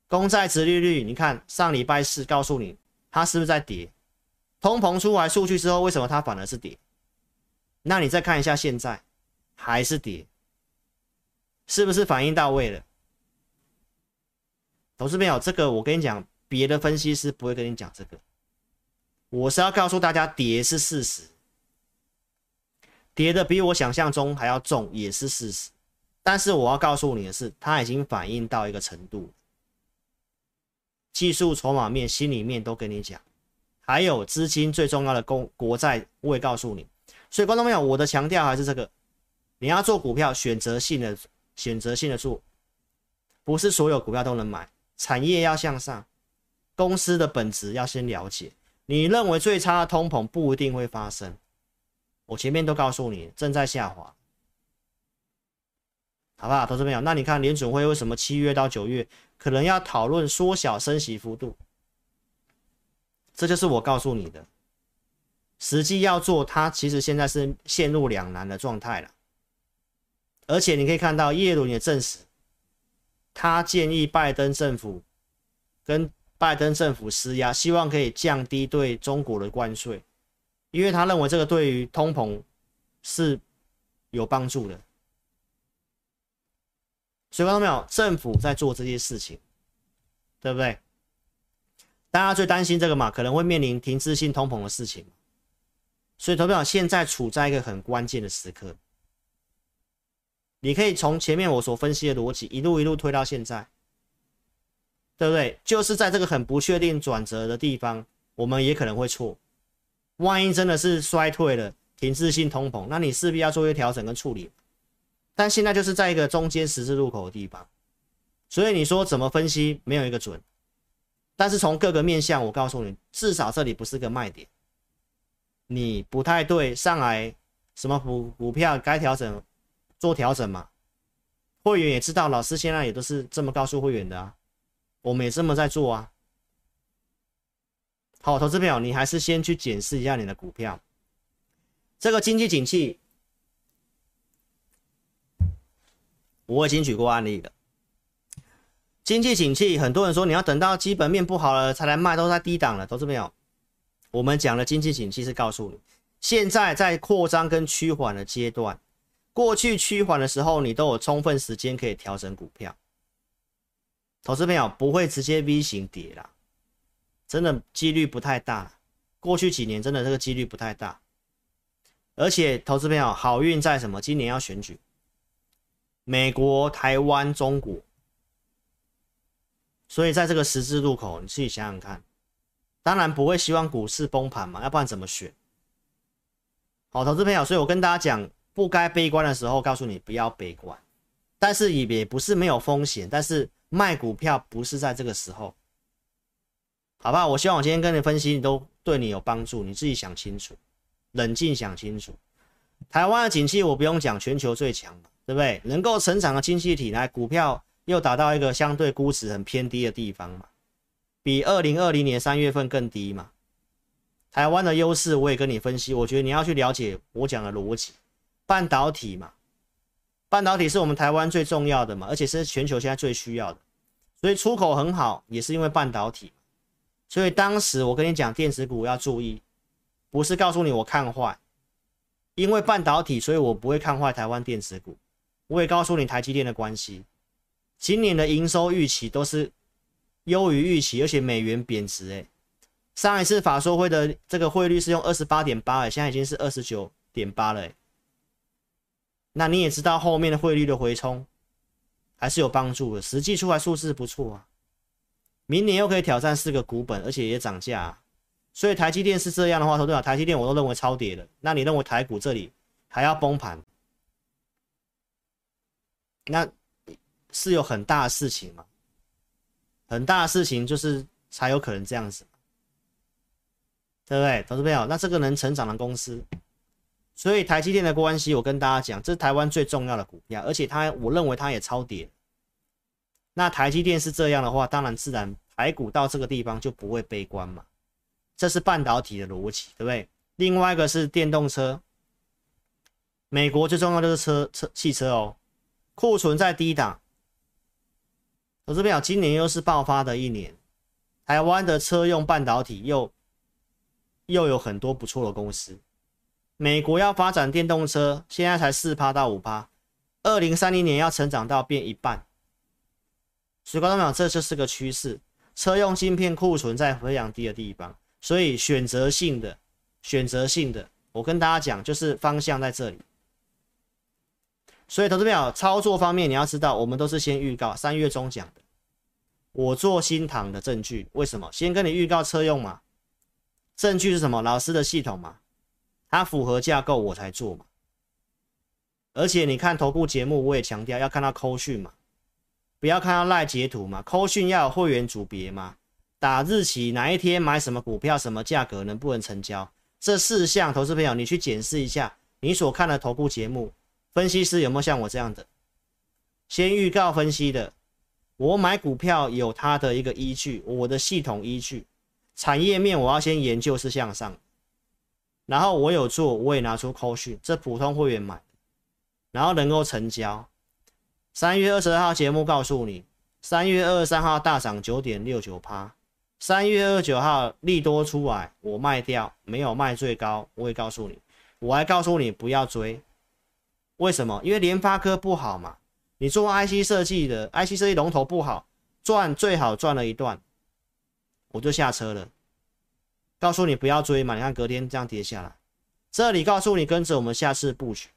公债殖利率，你看上礼拜四告诉你，它是不是在跌？通膨出来数据之后，为什么它反而是跌？那你再看一下现在，还是跌，是不是反应到位了？投资朋友，这个我跟你讲，别的分析师不会跟你讲这个，我是要告诉大家，跌是事实，跌的比我想象中还要重，也是事实。但是我要告诉你的是，它已经反映到一个程度，技术、筹码面、心里面都跟你讲，还有资金最重要的公国债，我也告诉你。所以观众朋友，我的强调还是这个，你要做股票，选择性的选择性的做，不是所有股票都能买。产业要向上，公司的本质要先了解。你认为最差的通膨不一定会发生，我前面都告诉你，正在下滑。好不好，投资朋友？那你看联准会为什么七月到九月可能要讨论缩小升息幅度？这就是我告诉你的，实际要做，它其实现在是陷入两难的状态了。而且你可以看到，耶伦也证实，他建议拜登政府跟拜登政府施压，希望可以降低对中国的关税，因为他认为这个对于通膨是有帮助的。所以看到没有，政府在做这些事情，对不对？大家最担心这个嘛，可能会面临停滞性通膨的事情。所以投票现在处在一个很关键的时刻，你可以从前面我所分析的逻辑一路一路推到现在，对不对？就是在这个很不确定转折的地方，我们也可能会错。万一真的是衰退了，停滞性通膨，那你势必要做一些调整跟处理。但现在就是在一个中间十字路口的地方，所以你说怎么分析没有一个准，但是从各个面向，我告诉你，至少这里不是个卖点。你不太对，上来什么股股票该调整做调整嘛？会员也知道，老师现在也都是这么告诉会员的啊，我们也这么在做啊。好，投资朋友，你还是先去检视一下你的股票，这个经济景气。我已经举过案例了。经济景气，很多人说你要等到基本面不好了才来卖，都在低档了，投资朋友。我们讲的经济景气是告诉你，现在在扩张跟趋缓的阶段。过去趋缓的时候，你都有充分时间可以调整股票。投资朋友不会直接 V 型跌啦，真的几率不太大。过去几年真的这个几率不太大。而且投资朋友好运在什么？今年要选举。美国、台湾、中国，所以在这个十字路口，你自己想想看。当然不会希望股市崩盘嘛，要不然怎么选？好，投资朋友，所以我跟大家讲，不该悲观的时候，告诉你不要悲观。但是也也不是没有风险，但是卖股票不是在这个时候，好不好？我希望我今天跟你分析，你都对你有帮助，你自己想清楚，冷静想清楚。台湾的景气我不用讲，全球最强嘛。对不对？能够成长的经济体来，股票又达到一个相对估值很偏低的地方嘛，比二零二零年三月份更低嘛。台湾的优势我也跟你分析，我觉得你要去了解我讲的逻辑。半导体嘛，半导体是我们台湾最重要的嘛，而且是全球现在最需要的，所以出口很好也是因为半导体。所以当时我跟你讲电子股要注意，不是告诉你我看坏，因为半导体，所以我不会看坏台湾电子股。我也告诉你台积电的关系，今年的营收预期都是优于预期，而且美元贬值。哎，上一次法说会的这个汇率是用二十八点八，哎，现在已经是二十九点八了。哎，那你也知道后面的汇率的回冲还是有帮助的，实际出来数字不错啊。明年又可以挑战四个股本，而且也涨价。所以台积电是这样的话，投对啊，台积电我都认为超跌了。那你认为台股这里还要崩盘？那是有很大的事情嘛？很大的事情就是才有可能这样子，对不对？投资朋友，那这个能成长的公司，所以台积电的关系，我跟大家讲，这是台湾最重要的股票，而且它，我认为它也超跌。那台积电是这样的话，当然自然台股到这个地方就不会悲观嘛。这是半导体的逻辑，对不对？另外一个是电动车，美国最重要就是车车汽车哦。库存在低档，投资朋友，今年又是爆发的一年，台湾的车用半导体又又有很多不错的公司。美国要发展电动车，现在才四趴到五趴，二零三零年要成长到变一半。所以，观众朋友，这就是个趋势。车用晶片库存在非常低的地方，所以选择性的、选择性的，我跟大家讲，就是方向在这里。所以，投资朋友操作方面，你要知道，我们都是先预告三月中讲的。我做新塘的证据，为什么？先跟你预告车用嘛，证据是什么？老师的系统嘛，它符合架构，我才做嘛。而且你看投顾节目，我也强调要看到扣讯嘛。不要看到赖截图嘛，扣讯要有会员组别嘛，打日期哪一天买什么股票，什么价格能不能成交，这四项投资朋友你去检视一下，你所看的投顾节目分析师有没有像我这样的，先预告分析的，我买股票有它的一个依据，我的系统依据，产业面我要先研究是向上，然后我有做，我也拿出扣讯，这普通会员买，然后能够成交。三月二十二号节目告诉你，三月二十三号大涨九点六九趴，三月二十九号利多出来，我卖掉，没有卖最高，我也告诉你，我还告诉你不要追，为什么？因为联发科不好嘛，你做 IC 设计的，IC 设计龙头不好，赚最好赚了一段，我就下车了，告诉你不要追嘛，你看隔天这样跌下来，这里告诉你跟着我们下次布局。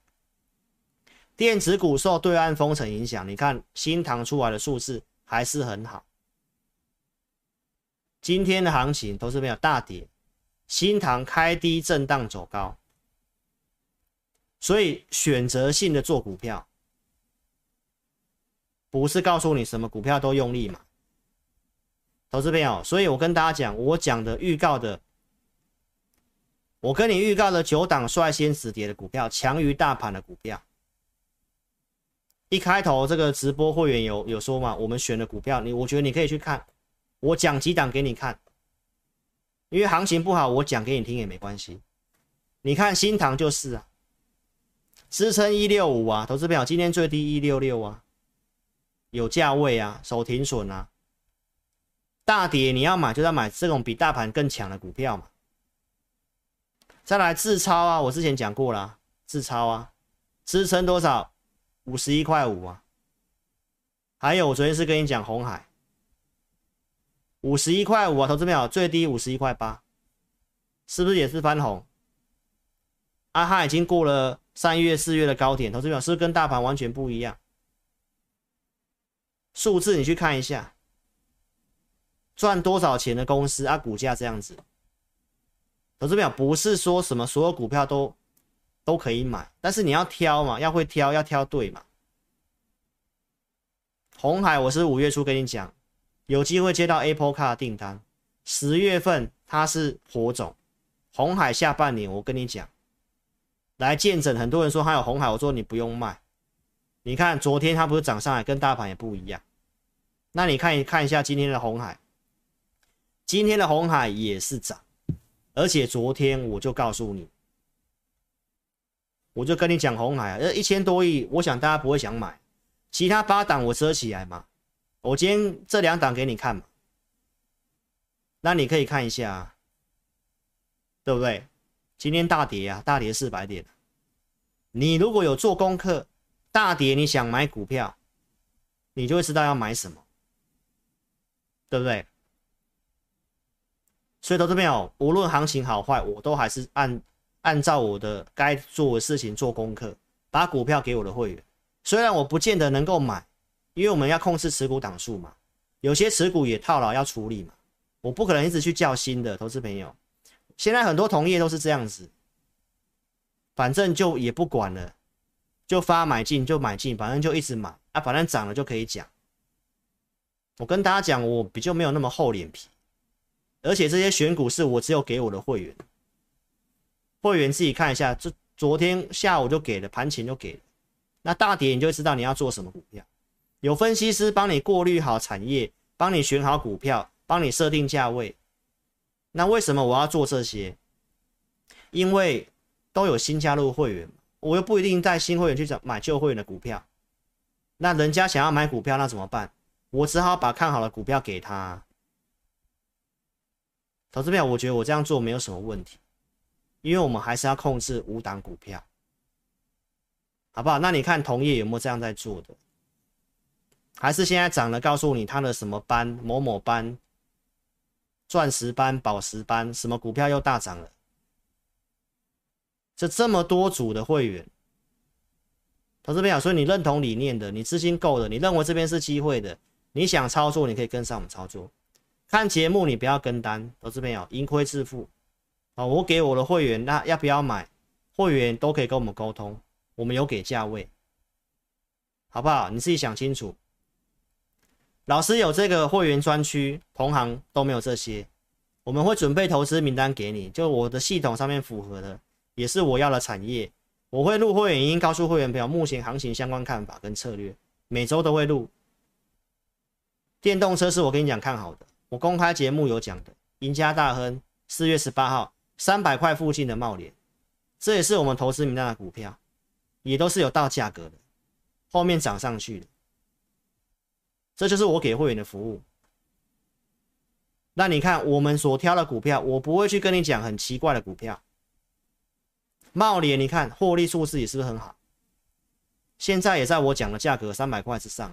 电子股受对岸封城影响，你看新塘出来的数字还是很好。今天的行情都是没有大跌，新塘开低震荡走高，所以选择性的做股票，不是告诉你什么股票都用力嘛，投资朋友。所以我跟大家讲，我讲的预告的，我跟你预告的九档率先止跌的股票，强于大盘的股票。一开头这个直播会员有有说嘛，我们选的股票，你我觉得你可以去看，我讲几档给你看，因为行情不好，我讲给你听也没关系。你看新唐就是啊，支撑一六五啊，投资票今天最低一六六啊，有价位啊，守停损啊，大跌你要买就要买这种比大盘更强的股票嘛。再来自超啊，我之前讲过了，自超啊，支撑多少？五十一块五啊，还有我昨天是跟你讲红海，五十一块五啊，投资票最低五十一块八，是不是也是翻红？啊，它已经过了三月四月的高点，投资票是不是跟大盘完全不一样？数字你去看一下，赚多少钱的公司啊，股价这样子，投资票不是说什么所有股票都。都可以买，但是你要挑嘛，要会挑，要挑对嘛。红海，我是五月初跟你讲，有机会接到 Apple Car 订单，十月份它是火种。红海下半年，我跟你讲，来见证。很多人说还有红海，我说你不用卖。你看昨天它不是涨上来，跟大盘也不一样。那你看一看一下今天的红海，今天的红海也是涨，而且昨天我就告诉你。我就跟你讲红海啊，这，一千多亿，我想大家不会想买，其他八档我遮起来嘛，我今天这两档给你看嘛，那你可以看一下，对不对？今天大跌啊，大跌四百点，你如果有做功课，大跌你想买股票，你就会知道要买什么，对不对？所以投资朋友，无论行情好坏，我都还是按。按照我的该做的事情做功课，把股票给我的会员。虽然我不见得能够买，因为我们要控制持股档数嘛，有些持股也套牢要处理嘛，我不可能一直去叫新的投资朋友。现在很多同业都是这样子，反正就也不管了，就发买进就买进，反正就一直买啊，反正涨了就可以讲。我跟大家讲，我比较没有那么厚脸皮，而且这些选股是我只有给我的会员。会员自己看一下，这昨天下午就给了，盘前就给了。那大跌你就知道你要做什么股票，有分析师帮你过滤好产业，帮你选好股票，帮你设定价位。那为什么我要做这些？因为都有新加入会员，我又不一定带新会员去找买旧会员的股票。那人家想要买股票，那怎么办？我只好把看好的股票给他。投资朋友，我觉得我这样做没有什么问题，因为我们还是要控制五档股票，好不好？那你看同业有没有这样在做的？还是现在涨了，告诉你他的什么班某某班、钻石班、宝石班，什么股票又大涨了？这这么多组的会员，投资朋友，所以你认同理念的，你资金够的，你认为这边是机会的，你想操作，你可以跟上我们操作。看节目你不要跟单，投资朋友，盈亏自负。哦，我给我的会员，那要不要买？会员都可以跟我们沟通，我们有给价位，好不好？你自己想清楚。老师有这个会员专区，同行都没有这些。我们会准备投资名单给你，就我的系统上面符合的，也是我要的产业。我会录会员音，告诉会员朋友目前行情相关看法跟策略，每周都会录。电动车是我跟你讲看好的，我公开节目有讲的。赢家大亨四月十八号三百块附近的茂联，这也是我们投资名单的股票，也都是有到价格的，后面涨上去的。这就是我给会员的服务。那你看我们所挑的股票，我不会去跟你讲很奇怪的股票。茂联，你看获利数字也是不是很好？现在也在我讲的价格三百块之上。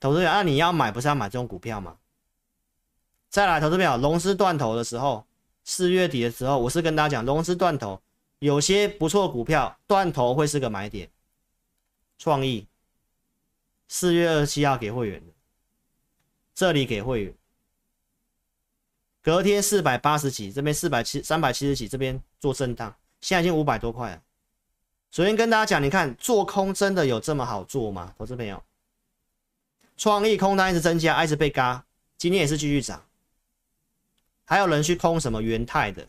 投资者，那你要买不是要买这种股票吗？再来，投资者，融资断头的时候，四月底的时候，我是跟大家讲，融资断头，有些不错股票断头会是个买点。创意。四月二十七号给会员的，这里给会员，隔天四百八十几，这边四百七三百七十几，这边做震荡，现在已经五百多块了。首先跟大家讲，你看做空真的有这么好做吗？投资朋友，创意空单一直增加，一直被嘎，今天也是继续涨，还有人去空什么元泰的，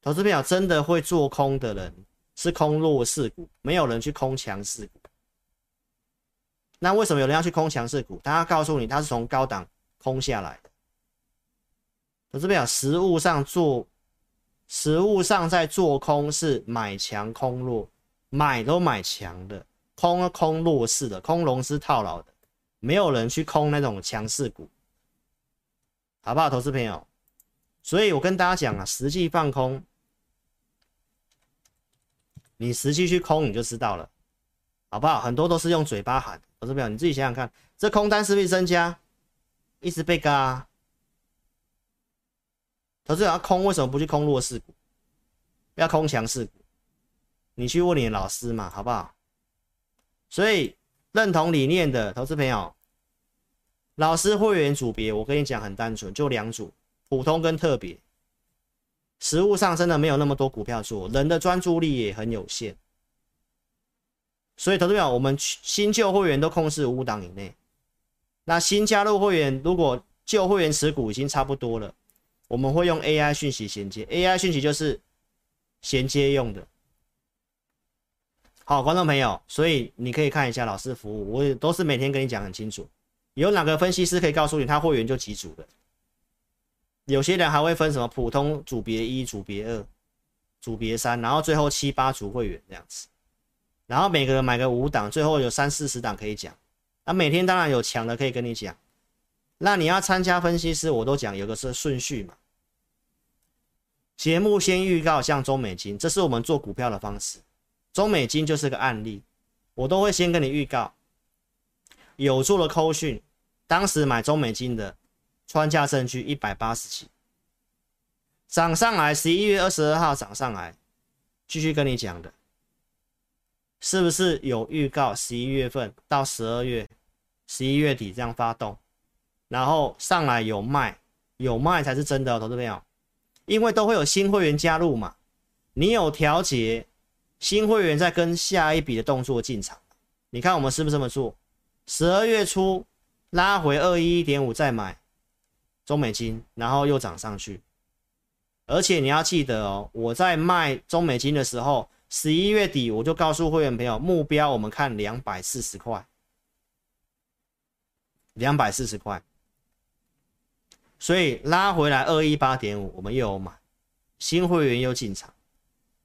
投资朋友真的会做空的人是空弱势股，没有人去空强势股。那为什么有人要去空强势股？他要告诉你，他是从高档空下来的。投资朋友，实物上做，实物上在做空是买强空弱，买都买强的，空啊空弱势的，空融资套牢的，没有人去空那种强势股，好不好，投资朋友？所以我跟大家讲啊，实际放空，你实际去空你就知道了，好不好？很多都是用嘴巴喊。投资朋友，你自己想想看，这空单是不是增加？一直被嘎。投资者要空，为什么不去空弱势股？要空强势股？你去问你的老师嘛，好不好？所以认同理念的投资朋友，老师会员组别，我跟你讲很单纯，就两组，普通跟特别。实物上真的没有那么多股票做，人的专注力也很有限。所以，投资朋友，我们新旧会员都控制五档以内。那新加入会员，如果旧会员持股已经差不多了，我们会用 AI 讯息衔接。AI 讯息就是衔接用的。好，观众朋友，所以你可以看一下老师服务，我也都是每天跟你讲很清楚。有哪个分析师可以告诉你，他会员就几组的？有些人还会分什么普通组别一、组别二、组别三，然后最后七八组会员这样子。然后每个人买个五档，最后有三四十档可以讲。那每天当然有强的可以跟你讲。那你要参加分析师，我都讲有个是顺序嘛。节目先预告，像中美金，这是我们做股票的方式。中美金就是个案例，我都会先跟你预告。有做了扣讯，当时买中美金的穿价证据一百八十几，涨上来，十一月二十二号涨上来，继续跟你讲的。是不是有预告？十一月份到十二月、十一月底这样发动，然后上来有卖，有卖才是真的，投资朋友，因为都会有新会员加入嘛，你有调节，新会员在跟下一笔的动作进场。你看我们是不是这么做？十二月初拉回二一一点五再买中美金，然后又涨上去，而且你要记得哦，我在卖中美金的时候。十一月底我就告诉会员朋友，目标我们看两百四十块，两百四十块，所以拉回来二一八点五，我们又有买，新会员又进场，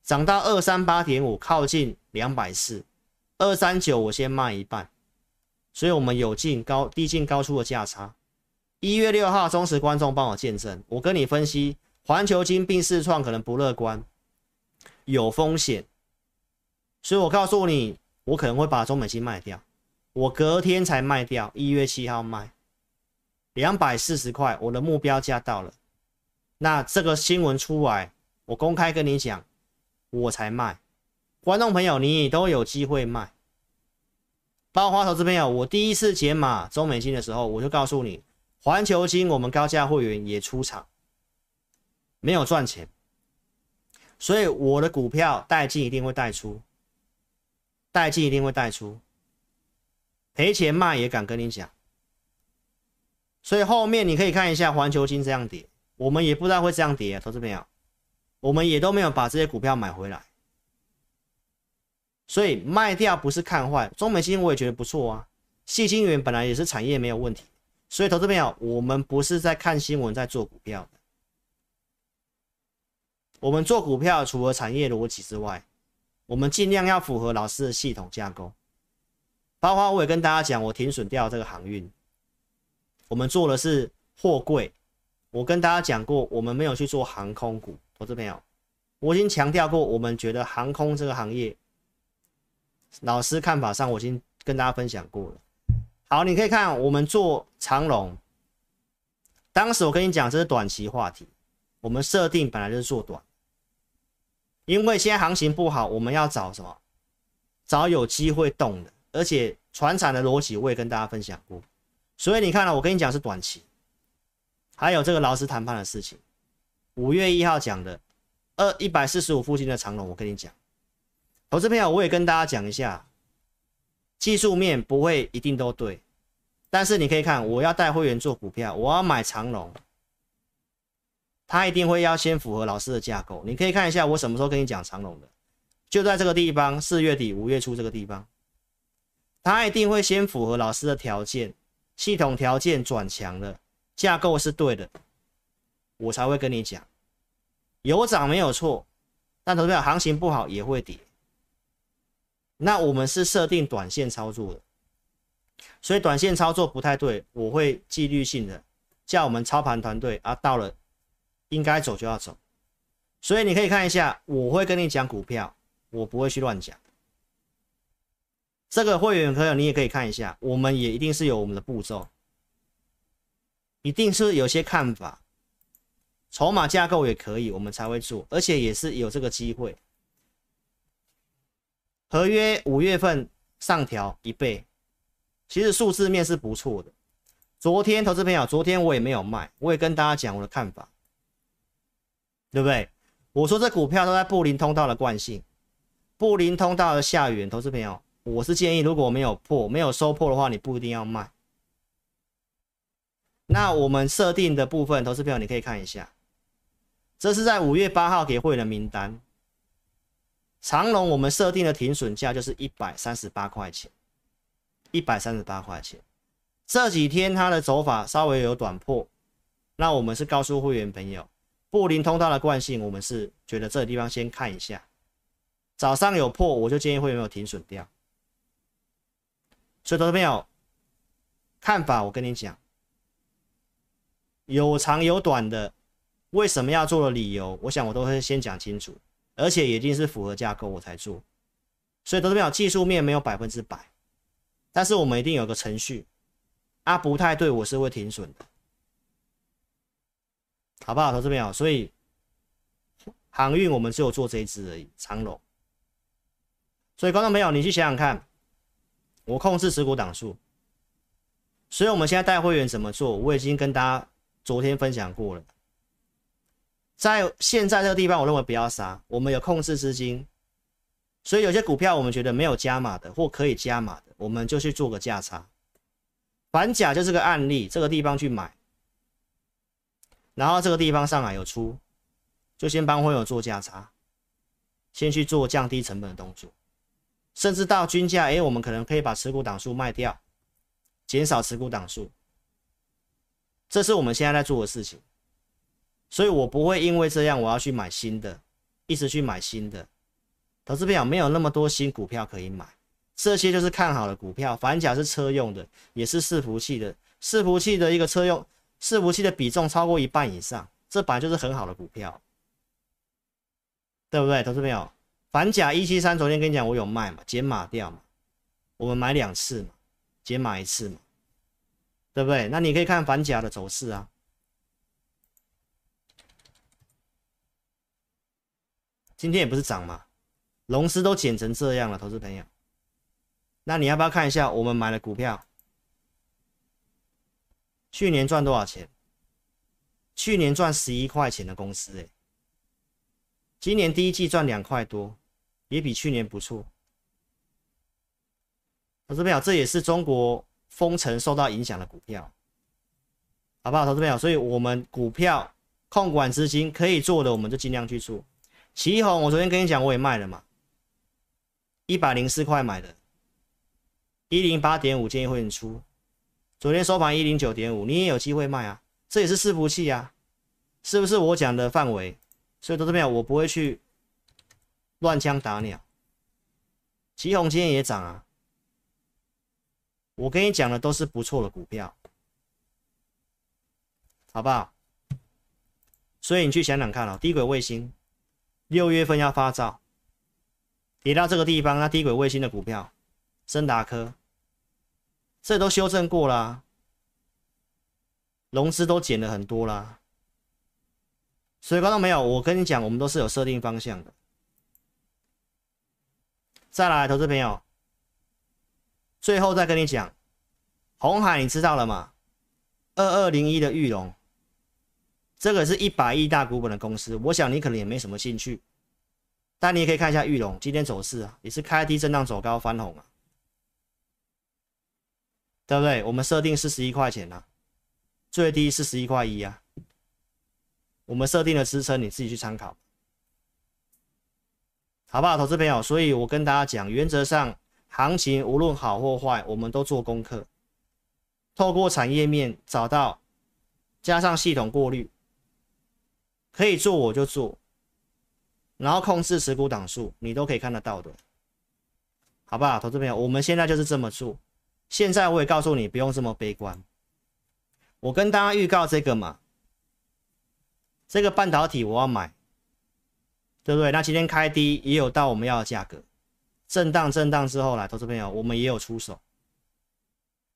涨到二三八点五，靠近两百四，二三九我先卖一半，所以我们有进高低进高出的价差。一月六号，忠实观众帮我见证，我跟你分析，环球金并世创可能不乐观，有风险，所以我告诉你，我可能会把中美金卖掉，我隔天才卖掉，一月七号卖，两百四十块，我的目标价到了，那这个新闻出来，我公开跟你讲，我才卖，观众朋友你都有机会卖，包括投资朋友，我第一次解码中美金的时候，我就告诉你。环球金，我们高价会员也出场，没有赚钱，所以我的股票带进一定会带出，带进一定会带出，赔钱卖也敢跟你讲，所以后面你可以看一下环球金这样跌，我们也不知道会这样跌啊，投资朋友，我们也都没有把这些股票买回来，所以卖掉不是看坏，中美金我也觉得不错啊，矽晶圆本来也是产业没有问题。所以，投资朋友，我们不是在看新闻，在做股票的。我们做股票，除了产业逻辑之外，我们尽量要符合老师的系统架构。包括我也跟大家讲，我停损掉这个航运。我们做的是货柜。我跟大家讲过，我们没有去做航空股。投资朋友，我已经强调过，我们觉得航空这个行业，老师看法上，我已经跟大家分享过了。好，你可以看我们做长龙，当时我跟你讲这是短期话题，我们设定本来就是做短，因为现在行情不好，我们要找什么？找有机会动的，而且传产的逻辑我也跟大家分享过，所以你看了，我跟你讲是短期，还有这个劳资谈判的事情，五月一号讲的二一百四十五附近的长龙，我跟你讲，投资朋友我也跟大家讲一下。技术面不会一定都对，但是你可以看，我要带会员做股票，我要买长龙，他一定会要先符合老师的架构。你可以看一下我什么时候跟你讲长龙的，就在这个地方，四月底五月初这个地方，他一定会先符合老师的条件，系统条件转强了，架构是对的，我才会跟你讲，有涨没有错，但投票行情不好也会跌。那我们是设定短线操作的，所以短线操作不太对，我会纪律性的叫我们操盘团队啊，到了应该走就要走。所以你可以看一下，我会跟你讲股票，我不会去乱讲。这个会员朋友你也可以看一下，我们也一定是有我们的步骤，一定是有些看法，筹码架构也可以，我们才会做，而且也是有这个机会。合约五月份上调一倍，其实数字面是不错的。昨天投资朋友，昨天我也没有卖，我也跟大家讲我的看法，对不对？我说这股票都在布林通道的惯性，布林通道的下缘，投资朋友，我是建议如果没有破，没有收破的话，你不一定要卖。那我们设定的部分，投资朋友你可以看一下，这是在五月八号给会员的名单。长龙我们设定的停损价就是一百三十八块钱，一百三十八块钱。这几天它的走法稍微有短破，那我们是告诉会员朋友，布林通道的惯性，我们是觉得这个地方先看一下。早上有破，我就建议会员有停损掉。所以投资朋友看法，我跟你讲，有长有短的，为什么要做的理由，我想我都会先讲清楚。而且一定是符合架构我才做，所以投资朋友技术面没有百分之百，但是我们一定有个程序，啊不太对，我是会停损的，好不好？投资朋友，所以航运我们只有做这一支而已，长龙。所以观众朋友，你去想想看，我控制持股档数，所以我们现在带会员怎么做，我已经跟大家昨天分享过了。在现在这个地方，我认为不要杀。我们有控制资金，所以有些股票我们觉得没有加码的或可以加码的，我们就去做个价差。反甲就是个案例，这个地方去买，然后这个地方上来有出，就先帮会友做价差，先去做降低成本的动作，甚至到均价，哎，我们可能可以把持股档数卖掉，减少持股档数，这是我们现在在做的事情。所以我不会因为这样，我要去买新的，一直去买新的。投资朋友没有那么多新股票可以买，这些就是看好的股票。反甲是车用的，也是伺服器的，伺服器的一个车用伺服器的比重超过一半以上，这本来就是很好的股票，对不对？投资朋友，反甲一七三，昨天跟你讲我有卖嘛，减码掉嘛，我们买两次嘛，减码一次嘛，对不对？那你可以看反甲的走势啊。今天也不是涨嘛，龙狮都减成这样了，投资朋友，那你要不要看一下我们买的股票？去年赚多少钱？去年赚十一块钱的公司，欸，诶，今年第一季赚两块多，也比去年不错。投资朋友，这也是中国封城受到影响的股票，好不好？投资朋友，所以我们股票控管资金可以做的，我们就尽量去做。奇鋐，我昨天跟你讲，我也卖了嘛，一百零四块买的，一零八点五建议会员出，昨天收盘一零九点五，你也有机会卖啊，这也是伺服器啊，是不是我讲的范围？所以到这边我不会去乱枪打鸟。奇鋐今天也涨啊，我跟你讲的都是不错的股票，好不好？所以你去想想看、哦，低轨卫星。六月份要发照，跌到这个地方，那低轨卫星的股票，升达科，这都修正过啦，融资都减了很多啦，所以观众朋友，我跟你讲，我们都是有设定方向的。再来，投资朋友，最后再跟你讲，红海你知道了吗？二二零一的玉龙。这个是一百亿大股本的公司，我想你可能也没什么兴趣，但你也可以看一下裕隆今天走势啊，也是开低震荡走高翻红啊，对不对？我们设定四十一块钱啊，最低四十一块一啊，我们设定的支撑你自己去参考，好不好，投资朋友？所以我跟大家讲，原则上行情无论好或坏，我们都做功课，透过产业面找到，加上系统过滤。可以做我就做，然后控制持股档数，你都可以看得到的，好不好，投资朋友？我们现在就是这么做。现在我也告诉你，不用这么悲观。我跟大家预告这个嘛，这个半导体我要买，对不对？那今天开低也有到我们要的价格，震荡震荡之后来，投资朋友，我们也有出手，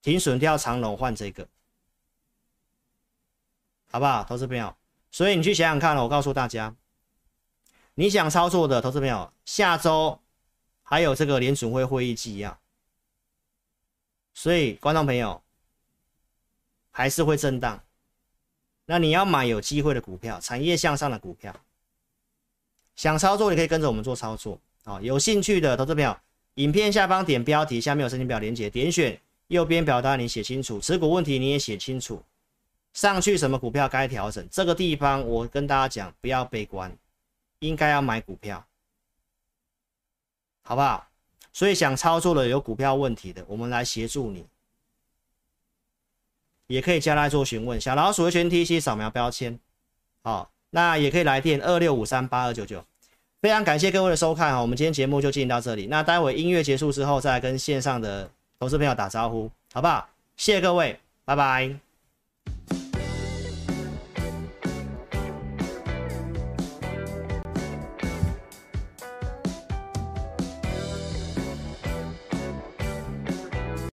停损掉长龙换这个，好不好，投资朋友？所以你去想想看，我告诉大家，你想操作的投资朋友，下周还有这个联准会会议纪要，所以观众朋友还是会震荡。那你要买有机会的股票，产业向上的股票，想操作你可以跟着我们做操作啊。有兴趣的投资朋友，影片下方点标题，下面有申请表连结，点选右边表单，你写清楚持股问题，你也写清楚。上去什么股票该调整？这个地方我跟大家讲，不要悲观，应该要买股票，好不好？所以想操作的有股票问题的，我们来协助你，也可以加来做询问。小老鼠的全 T C 扫描标签，好，那也可以来电二六五三八二九九。非常感谢各位的收看哈，我们今天节目就进行到这里。那待会音乐结束之后，再来跟线上的投资朋友打招呼，好不好？谢谢各位，拜拜。